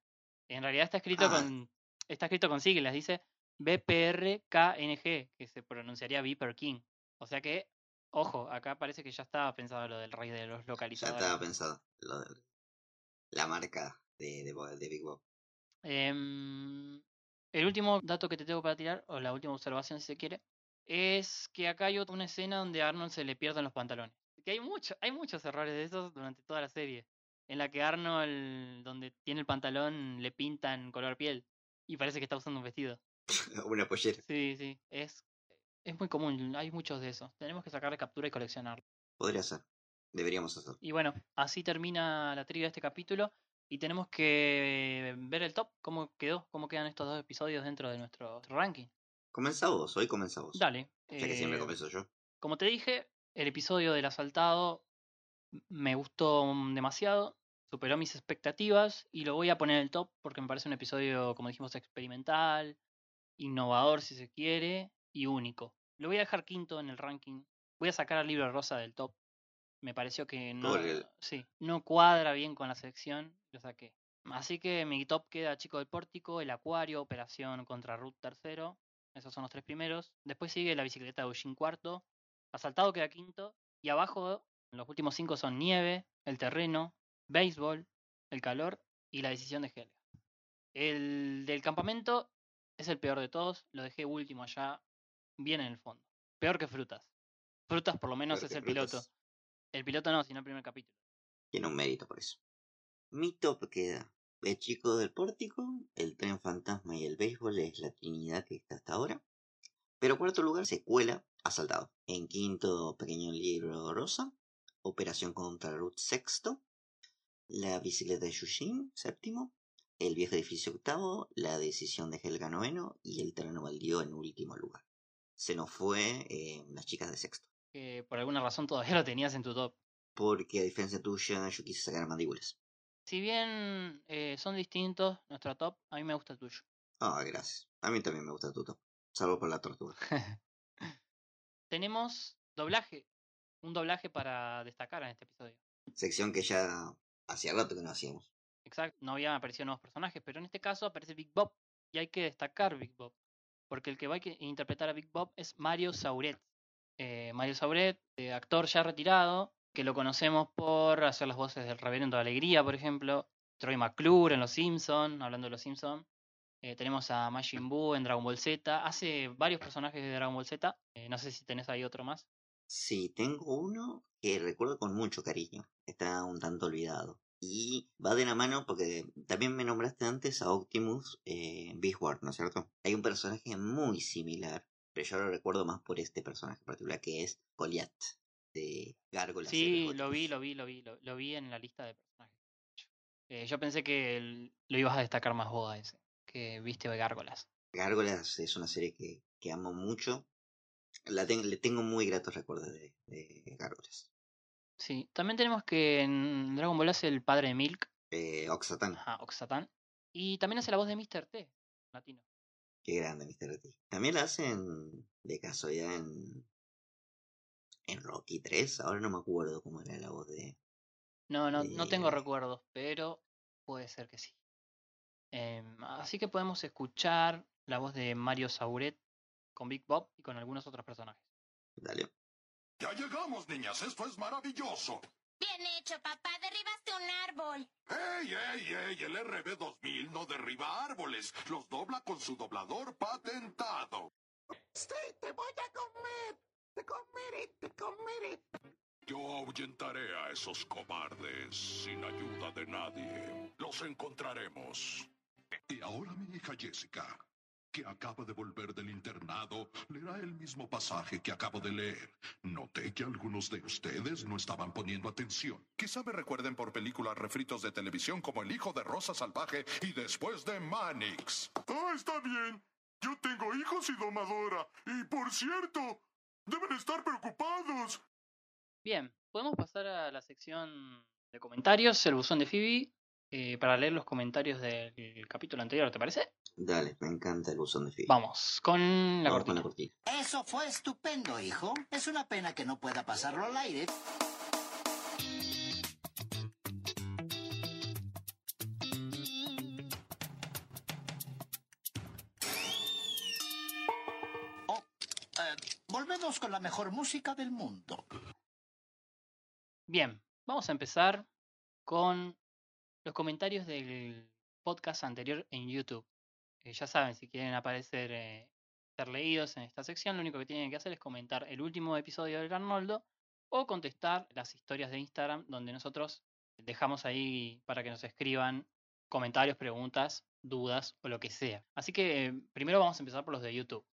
En realidad está escrito Ah. con está escrito con siglas, dice BPRKNG, que se pronunciaría Beeper King. O sea que, ojo, acá parece que ya estaba pensado lo del rey de los Ya localizadores. estaba pensado. Lo de- la marca de, de, Bo- de Big Bob. Em, el último dato que te tengo para tirar, o la última observación si se quiere, es que acá hay una escena donde a Arnold se le pierden los pantalones. Que hay, mucho, hay muchos errores de esos durante toda la serie. En la que Arnold, donde tiene el pantalón, le pintan color piel. Y parece que está usando un vestido. [LAUGHS] Una pollera. Sí, sí. Es, es muy común. Hay muchos de esos. Tenemos que sacarle captura y coleccionarlo. Podría ser. Deberíamos hacerlo. Y bueno, así termina la trivia de este capítulo. Y tenemos que ver el top, cómo quedó, cómo quedan estos dos episodios dentro de nuestro, ranking. Comenzá vos, hoy comenzá vos. Dale. Ya que siempre eh, comienzo yo. como te dije, el episodio del asaltado me gustó demasiado, superó mis expectativas y lo voy a poner en el top porque me parece un episodio, como dijimos, experimental, innovador si se quiere y único. Lo voy a dejar quinto en el ranking. Voy a sacar al libro rosa del top. Me pareció que no, el- sí, no cuadra bien con la sección, lo saqué. Así que mi top queda Chico del Pórtico, El Acuario, Operación contra Ruth tercero. Esos son los tres primeros. Después sigue La Bicicleta de Eugene cuarto. Asaltado queda quinto. Y abajo, los últimos cinco son Nieve, El Terreno, Béisbol, El Calor y La Decisión de Helga. El del campamento es el peor de todos. Lo dejé último allá, bien en el fondo. Peor que Frutas. Frutas por lo menos Peor es el piloto. El piloto no, sino el primer capítulo. Tiene un mérito por eso. Mi top queda El Chico del Pórtico, El Tren Fantasma y el Béisbol es la trinidad que está hasta ahora. Pero cuarto lugar, secuela, Asaltado. En quinto, Pequeño Libro Rosa, Operación contra Ruth sexto, La Bicicleta de Yushin séptimo, El Viejo Edificio octavo, La Decisión de Helga noveno y El Terreno Baldío en último lugar. Se nos fue eh, Las Chicas de sexto. Que por alguna razón todavía lo tenías en tu top. Porque a diferencia tuya, yo quise sacar mandíbulas. Si bien eh, son distintos, nuestro top, a mí me gusta el tuyo. Ah, gracias. A mí también me gusta tu top. Salvo por la tortuga. [LAUGHS] Tenemos doblaje. Un doblaje para destacar en este episodio. Sección que ya hacía rato que no hacíamos. Exacto, no habían aparecido nuevos personajes, pero en este caso aparece Big Bob. Y hay que destacar Big Bob. Porque el que va a interpretar a Big Bob es Mario Sauret. Eh, Mario Sauret, eh, actor ya retirado, que lo conocemos por hacer las voces del Reverendo de Alegría, por ejemplo. Troy McClure en Los Simpson, hablando de Los Simpson. Eh, tenemos a Majin Buu en Dragon Ball Z. Hace varios personajes de Dragon Ball Z. No sé si tenés ahí otro más. Sí, tengo uno que recuerdo con mucho cariño. Está un tanto olvidado. Y va de la mano porque también me nombraste antes a Optimus eh, Beast Wars, ¿no es cierto? Hay un personaje muy similar, pero yo lo recuerdo más por este personaje en particular que es Goliath de Gárgolas. Sí, lo vi, lo vi, lo vi, lo, lo vi en la lista de personajes. Eh, yo pensé que el- lo ibas a destacar más vos a ese, que viste de Gárgolas. Gárgolas es una serie que, que amo mucho. La ten- le tengo muy gratos recuerdos de, de Gárgolas. Sí, también tenemos que en Dragon Ball hace el padre de Milk, Eh, Oxatan, ajá, Oxatan, y también hace la voz de Mr. T, latino. Qué grande Mr. T. También la hacen de casualidad en, en Rocky 3. Ahora no me acuerdo cómo era la voz de. No, no, no tengo recuerdos, pero puede ser que sí. Em, así que podemos escuchar la voz de Mario Sauret con Big Bob y con algunos otros personajes. Dale. Ya llegamos, niñas. Esto es maravilloso. Bien hecho, papá. Derribaste un árbol. ¡Ey, ey, ey! El RB2000 no derriba árboles. Los dobla con su doblador patentado. Sí, te voy a comer. Te comeré, te comeré. Yo ahuyentaré a esos cobardes sin ayuda de nadie. Los encontraremos. Y ahora mi hija Jessica, que acaba de volver del internado, leerá el mismo pasaje que acabo de leer. Noté que algunos de ustedes no estaban poniendo atención. Quizá me recuerden por películas refritos de televisión como El hijo de Rosa Salvaje y después de Manix. Ah, está bien. Yo tengo hijos y domadora. Y por cierto, deben estar preocupados. Bien, podemos pasar a la sección de comentarios, el buzón de Phoebe, eh, para leer los comentarios del capítulo anterior, ¿te parece? Dale, me encanta el buzón de Phil. Vamos, con la, Vamos cortina. Eso fue estupendo, hijo. Es una pena que no pueda pasarlo al aire. Oh, eh, volvemos con la mejor música del mundo. Bien, vamos a empezar con los comentarios del podcast anterior en YouTube. Eh, ya saben, si quieren aparecer, eh, ser leídos en esta sección, lo único que tienen que hacer es comentar el último episodio del Arnoldo o contestar las historias de Instagram donde nosotros dejamos ahí para que nos escriban comentarios, preguntas, dudas o lo que sea. Así que eh, primero vamos a empezar por los de YouTube.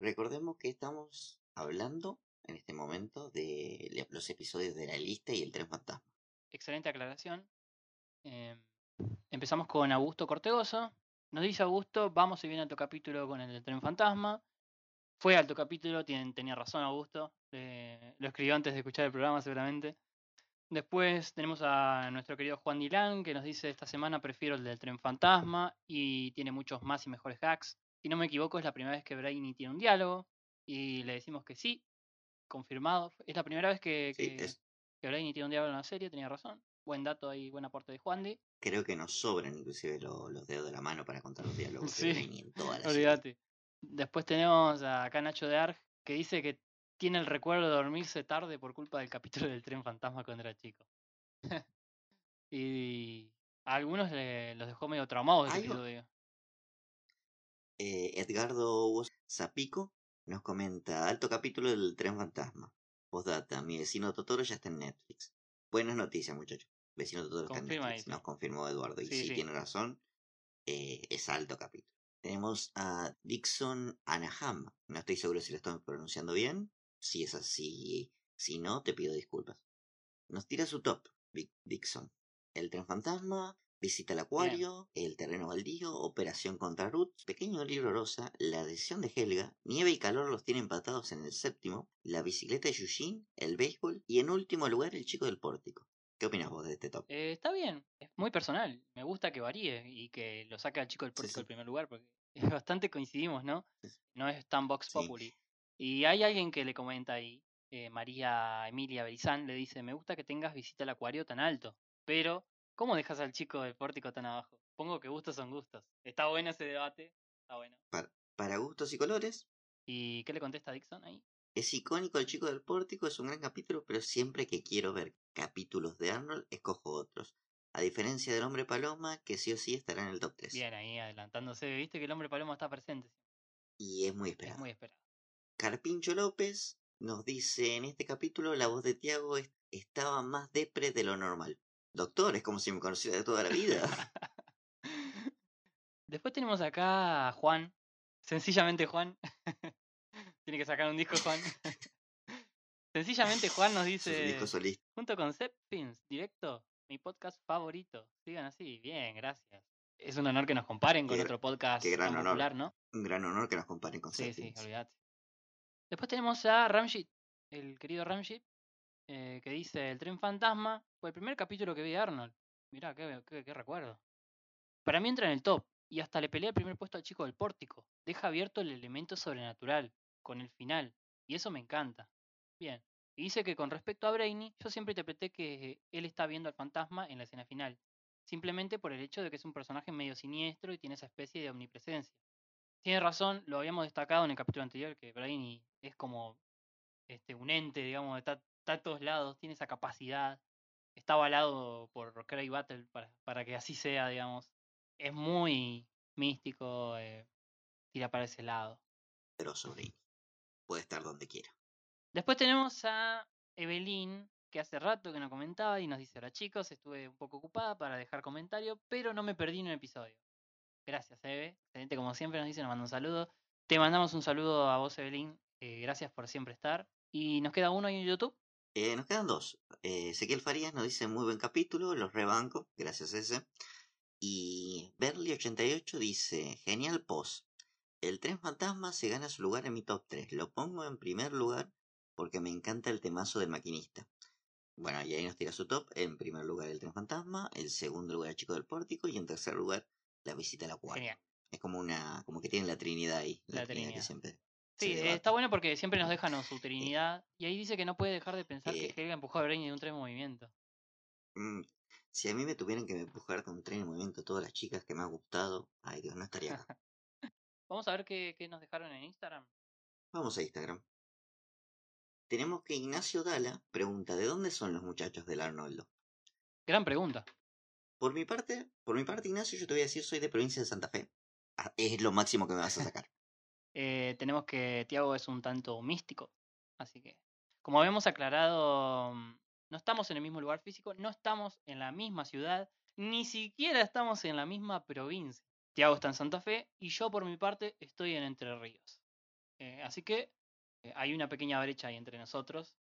Recordemos que estamos hablando en este momento de los episodios de la lista y el tren fantasma. Excelente aclaración. Em, empezamos con Augusto Cortegoso. Nos dice Augusto, vamos y viene alto capítulo con el del tren fantasma. Fue alto capítulo, tienen- tenía razón Augusto. eh, lo escribió antes de escuchar el programa seguramente. Después tenemos a nuestro querido Juan Dilán que nos dice esta semana prefiero el del tren fantasma y tiene muchos más y mejores hacks. Si no me equivoco es la primera vez que Brainy tiene un diálogo y le decimos que sí, confirmado. Es la primera vez que, Sí, que, es- que Brainy tiene un diálogo en la serie, tenía razón. Buen dato ahí, buen aporte de Juan Di. Creo que nos sobran inclusive lo- los dedos de la mano para contar los [LAUGHS] diálogos Sí, Brainy en toda la. Olvídate. Después tenemos acá Nacho de Arg que dice que tiene el recuerdo de dormirse tarde por culpa del capítulo del tren fantasma cuando era chico. [LAUGHS] y a algunos le- los dejó medio traumados ese episodio. Eh, Edgardo Zapico nos comenta alto capítulo del tren fantasma. Postdata, mi vecino Totoro ya está en Netflix. Buenas noticias, muchachos. Vecino Totoro está en Netflix. Nos confirmó Eduardo. Y Sí, sí, sí. tiene razón. eh, es alto capítulo. Tenemos a Dixon Anaham. No estoy seguro si lo estoy pronunciando bien. Si es así, si no, te pido disculpas. Nos tira su top, Dixon. El tren fantasma, visita al acuario, el terreno baldío, operación contra Ruth, pequeño libro rosa, la decisión de Helga, nieve y calor los tiene empatados en el séptimo, la bicicleta de Yushin, el béisbol y en último lugar el chico del pórtico. ¿Qué opinas vos de este top? Eh, está bien, es muy personal. Me gusta que varíe y que lo saque al chico del pórtico sí. en primer lugar, porque [LAUGHS] bastante coincidimos, ¿no? Sí. No es tan Vox. Populi. Y hay alguien que le comenta ahí, eh, María Emilia Berizán, le dice, me gusta que tengas visita al acuario tan alto, pero ¿cómo dejas al chico del pórtico tan abajo? Pongo que gustos son gustos. Está bueno ese debate, está bueno. Para, para gustos y colores, ¿Y qué le contesta Dixon ahí? es icónico el chico del pórtico, es un gran capítulo, pero siempre que quiero ver capítulos de Arnold, escojo otros. A diferencia del hombre paloma, que sí o sí estará en el top 3. Bien, ahí adelantándose, viste que el hombre paloma está presente, Y es muy es esperado. muy esperado. Carpincho López nos dice en este capítulo la voz de Tiago es- estaba más depre de lo normal. Doctor, es como si me conociera de toda la vida. [LAUGHS] Después tenemos acá a Juan, sencillamente Juan. [LAUGHS] Tiene que sacar un disco Juan. [LAUGHS] sencillamente Juan nos dice, junto con Films, directo, mi podcast favorito. Sigan así, bien, gracias. Es un honor que nos comparen con Qué otro podcast qué gran tan honor. popular, ¿no? Un gran honor que nos comparen con Sí, sí, olvídate. Después tenemos a Ramjit, el querido Ramjit, eh, que dice, el tren fantasma fue el primer capítulo que vi de Arnold. Mirá, qué, qué- qué recuerdo. Para mí entra en el top, y hasta le pelea el primer puesto al chico del pórtico. Deja abierto el elemento sobrenatural, con el final, y eso me encanta. Bien. Y dice que con respecto a Brainy, yo siempre interpreté que él está viendo al fantasma en la escena final, simplemente por el hecho de que es un personaje medio siniestro y tiene esa especie de omnipresencia. Tiene razón, lo habíamos destacado en el capítulo anterior, que Brainy es como este, un ente, digamos, está, está a todos lados, tiene esa capacidad, está avalado por Craig Battle para, para que así sea, digamos. Es muy místico, eh, tira para ese lado. Pero sobre Puede estar donde quiera. Después tenemos a Evelyn, que hace rato que no comentaba y nos dice, hola chicos, estuve un poco ocupada para dejar comentario, pero no me perdí en un episodio. Gracias, Eve. Excelente, como siempre nos dice, nos manda un saludo. Te mandamos un saludo a vos, Evelyn. eh, gracias por siempre estar. Y nos queda uno ahí en YouTube. Eh, nos quedan dos. Eh, Ezequiel Farías nos dice muy buen capítulo, los rebanco, gracias ese. Y Berly88 dice, genial post. El tren fantasma se gana su lugar en mi top 3. Lo pongo en primer lugar porque me encanta el temazo del maquinista. Bueno, y ahí nos tira su top. En primer lugar el tren fantasma, en segundo lugar el chico del pórtico y en tercer lugar la visita al acuario. Genial. Es como una, como que tienen la trinidad ahí. La, La trinidad, que siempre. Sí, eh, está bueno porque siempre nos dejan su trinidad. Y ahí dice que no puede dejar de pensar Eh. que Helga empujó a Brainy de un tren en movimiento. Mm, si a mí me tuvieran que empujar con un tren en movimiento todas las chicas que me han gustado, ay Dios, no estaría acá. [LAUGHS] Vamos a ver qué, qué nos dejaron en Instagram. Vamos a Instagram. Tenemos que Ignacio Dala pregunta, ¿de dónde son los muchachos del Arnoldo? Gran pregunta. Por mi parte, por mi parte, Ignacio, yo te voy a decir, soy de provincia de Santa Fe. Ah, Es lo máximo que me vas a sacar. [LAUGHS] Eh, tenemos que Tiago es un tanto místico. Así que, como habíamos aclarado, mm, no estamos en el mismo lugar físico, no estamos en la misma ciudad, ni siquiera estamos en la misma provincia. Tiago está en Santa Fe y yo por mi parte estoy en Entre Ríos. Eh, así que hay una pequeña brecha ahí entre nosotros.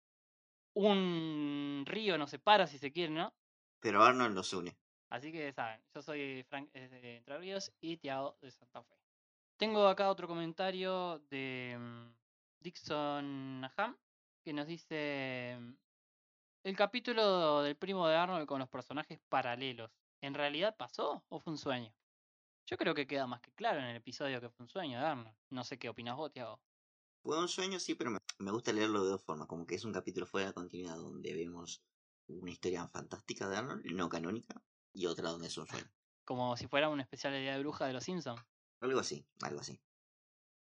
Un río nos separa si se quiere, ¿no? Pero Arnold nos une. Así que saben, yo soy Frank eh, de Entre Ríos y Tiago de Santa Fe. Tengo acá otro comentario de mm, Dixon Naham que nos dice mm, el capítulo del primo de Arnold con los personajes paralelos. ¿En realidad pasó o fue un sueño? Yo creo que queda más que claro en el episodio que fue un sueño de Arnold. No sé qué opinas vos, Tiago. Fue un sueño, sí, pero me, me gusta leerlo de dos formas. Como que es un capítulo fuera de continuidad donde vemos una historia fantástica de Arnold, no canónica, y otra donde es un sueño. [LAUGHS] Como si fuera un especial de Día de Bruja de los Simpsons. Algo así, algo así.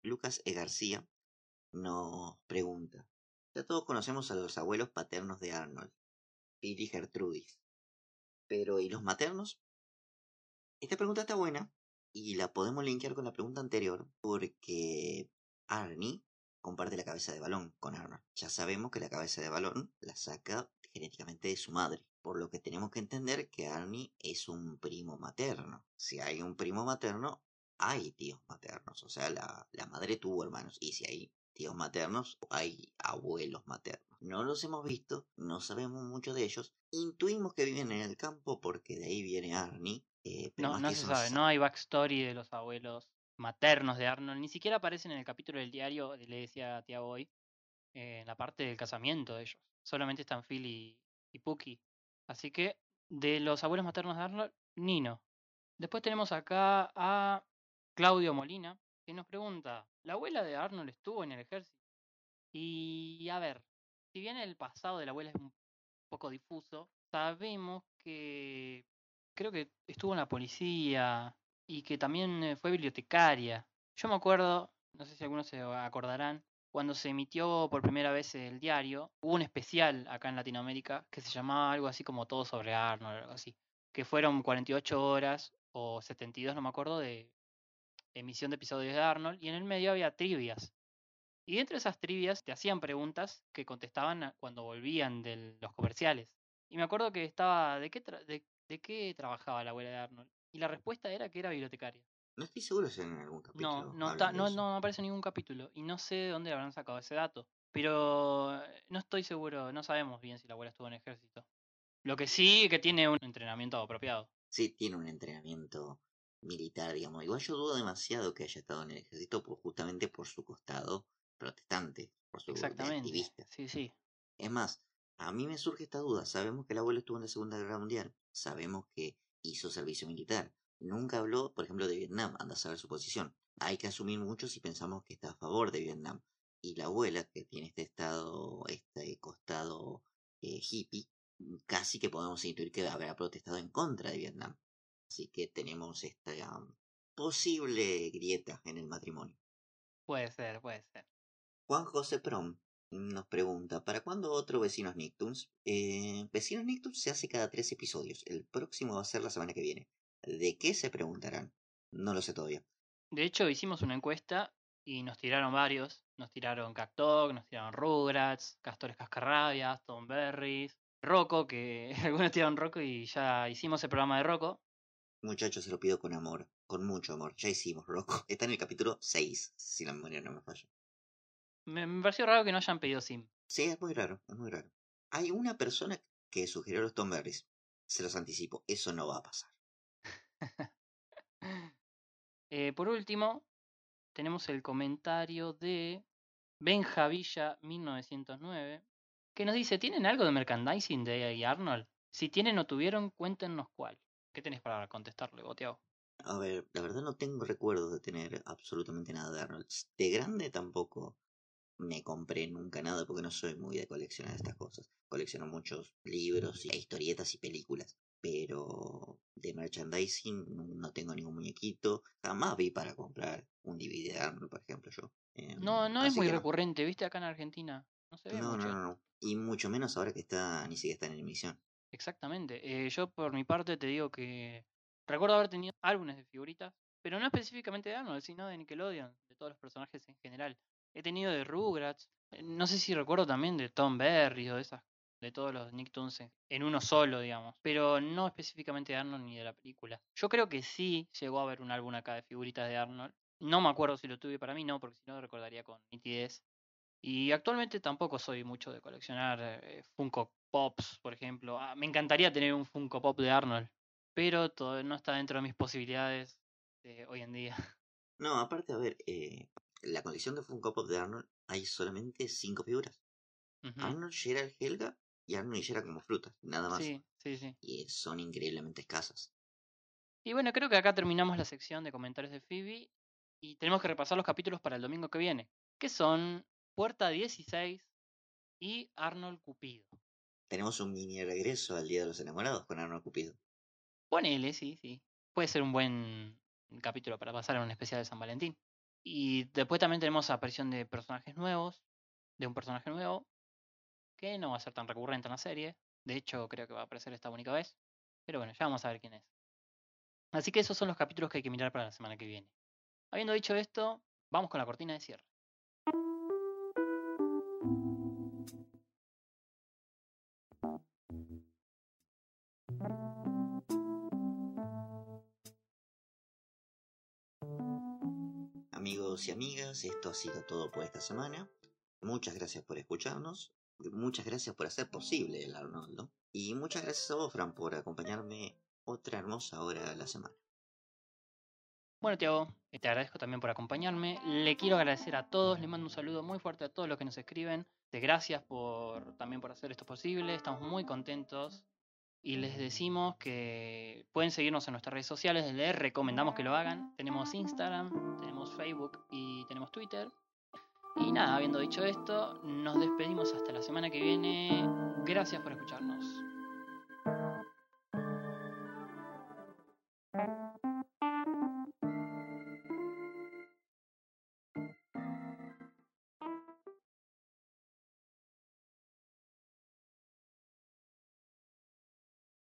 Lucas E. García nos pregunta. Ya todos conocemos a los abuelos paternos de Arnold, Pete y Gertrudis. Pero, ¿y los maternos? Esta pregunta está buena y la podemos linkear con la pregunta anterior porque Arnie comparte la cabeza de balón con Arnold. Ya sabemos que la cabeza de balón la saca genéticamente de su madre, por lo que tenemos que entender que Arnie es un primo materno. Si hay un primo materno, hay tíos maternos, o sea, la, la madre tuvo hermanos, y si hay tíos maternos, hay abuelos maternos. No los hemos visto, no sabemos mucho de ellos, intuimos que viven en el campo porque de ahí viene Arnie. eh, pero No, se sabe, no hay backstory de los abuelos maternos de Arnold. Ni siquiera aparecen en el capítulo del diario, le decía a Tiago hoy, en la parte del casamiento de ellos. Solamente están Phil y, y. Así que, de los abuelos maternos de Arnold, Nino. Después tenemos acá a Claudio Molina, que nos pregunta, ¿la abuela de Arnold estuvo en el ejército? Y a ver, si bien el pasado de la abuela es un poco difuso, sabemos que creo que estuvo en la policía y que también eh, fue bibliotecaria. Yo me acuerdo, no sé si algunos se acordarán, cuando se emitió por primera vez el diario, hubo un especial acá en Latinoamérica que se llamaba algo así como Todo sobre Arnold, algo así, que fueron 48 horas o 72, no me acuerdo, de emisión de episodios de Arnold y en el medio había trivias. Y dentro de esas trivias te hacían preguntas que contestaban cuando volvían de los comerciales. Y me acuerdo que estaba, ¿de qué, tra- de, de qué trabajaba la abuela de Arnold? Y la respuesta era que era bibliotecaria. No estoy seguro si en algún capítulo. No, no, ta- no, no aparece en ningún capítulo. Y no sé de dónde habrán sacado ese dato. Pero eh, no estoy seguro, no sabemos bien si la abuela estuvo en ejército. Lo que sí que tiene un entrenamiento apropiado. Sí, tiene un entrenamiento militar, digamos. Igual yo dudo demasiado que haya estado en el ejército por, justamente por su costado protestante, por su Exactamente. activista. Sí, sí. Es más, a mí me surge esta duda. Sabemos que el abuelo estuvo en la Segunda Guerra Mundial. Sabemos que hizo servicio militar. Nunca habló, por ejemplo, de Vietnam. Anda a saber su posición. Hay que asumir mucho si pensamos que está a favor de Vietnam. Y la abuela, que tiene este estado, este costado eh, hippie, casi que podemos intuir que habrá protestado en contra de Vietnam. Así que tenemos esta um, posible grieta en el matrimonio. Puede ser, puede ser. Juan José Prom nos pregunta, ¿para cuándo otro Vecinos Nicktoons? Eh, Vecinos Nicktoons se hace cada tres episodios. El próximo va a ser la semana que viene. ¿De qué se preguntarán? No lo sé todavía. De hecho, hicimos una encuesta y nos tiraron varios. Nos tiraron Cactok, nos tiraron Rugrats, Castores Cascarrabias, Tom Berries, Rocco, que [LAUGHS] algunos tiraron Rocco y ya hicimos el programa de Rocco. Muchachos, se lo pido con amor, con mucho amor. Ya hicimos, Rocco. [LAUGHS] Está en el capítulo 6, si la memoria no me falla. Me, me pareció raro que no hayan pedido Sim. Sí, es muy raro, es muy raro. Hay una persona que sugirió los Tom Berries. Se los anticipo, eso no va a pasar. [LAUGHS] Eh, por último, tenemos el comentario de Benjavilla 1909 que nos dice, ¿tienen algo de merchandising de A.I. Arnold? Si tienen o tuvieron, cuéntenos cuál. ¿Qué tenés para contestarle, Boteado? A ver, la verdad no tengo recuerdos de tener absolutamente nada de Arnold. De grande tampoco me compré nunca nada porque no soy muy de coleccionar estas cosas. Colecciono muchos libros y historietas y películas. Pero de merchandising no tengo ningún muñequito. Jamás vi para comprar un DVD de Arnold, por ejemplo, yo. Em, No, no es muy recurrente, ¿viste? Acá en Argentina. No se ve No, mucho. no, no, no. Y mucho menos ahora que está, ni siquiera está en emisión. Exactamente. Eh, yo por mi parte te digo que recuerdo haber tenido álbumes de figuritas, pero no específicamente de Arnold, sino de Nickelodeon, de todos los personajes en general. He tenido de Rugrats, eh, no sé si recuerdo también de Tom Berry o de esas, de todos los Nicktoons en, uno solo, digamos, pero no específicamente de Arnold ni de la película. Yo creo que sí llegó a haber un álbum acá de figuritas de Arnold. No me acuerdo si lo tuve para mí, no, porque si no recordaría con nitidez. Y actualmente tampoco soy mucho de coleccionar eh, Funko Pops, por ejemplo. Ah, me encantaría tener un Funko Pop de Arnold, pero todo no está dentro de mis posibilidades de hoy en día. No, aparte, a ver, eh, la colección de Funko Pop de Arnold hay solamente cinco figuras. Ujú. Arnold, Gerald, Helga y Arnold y Gerald como frutas, nada más. Sí, sí, sí. Y son increíblemente escasas. Y bueno, creo que acá terminamos la sección de comentarios de Phoebe y tenemos que repasar los capítulos para el domingo que viene, que son Puerta 16 y Arnold Cupido. Tenemos un mini regreso al Día de los Enamorados con Arnold Cupido. Ponele, sí, sí. Puede ser un buen capítulo para pasar a un especial de San Valentín. Y después también tenemos aparición de personajes nuevos, de un personaje nuevo, que no va a ser tan recurrente en la serie. De hecho, creo que va a aparecer esta única vez. Pero bueno, ya vamos a ver quién es. Así que esos son los capítulos que hay que mirar para la semana que viene. Habiendo dicho esto, vamos con la cortina de cierre. Y amigas, esto ha sido todo por esta semana. Muchas gracias por escucharnos. Muchas gracias por hacer posible el Arnoldo. Y muchas gracias a vos, Fran, por acompañarme otra hermosa hora a la semana. Bueno, Tiago, te agradezco también por acompañarme. Le quiero agradecer a todos, le mando un saludo muy fuerte a todos los que nos escriben. De gracias por también por hacer esto posible. Estamos muy contentos y les decimos que pueden seguirnos en nuestras redes sociales. Les recomendamos que lo hagan. Tenemos Instagram, tenemos Facebook y tenemos Twitter. Y nada, habiendo dicho esto, nos despedimos hasta la semana que viene. Gracias por escucharnos.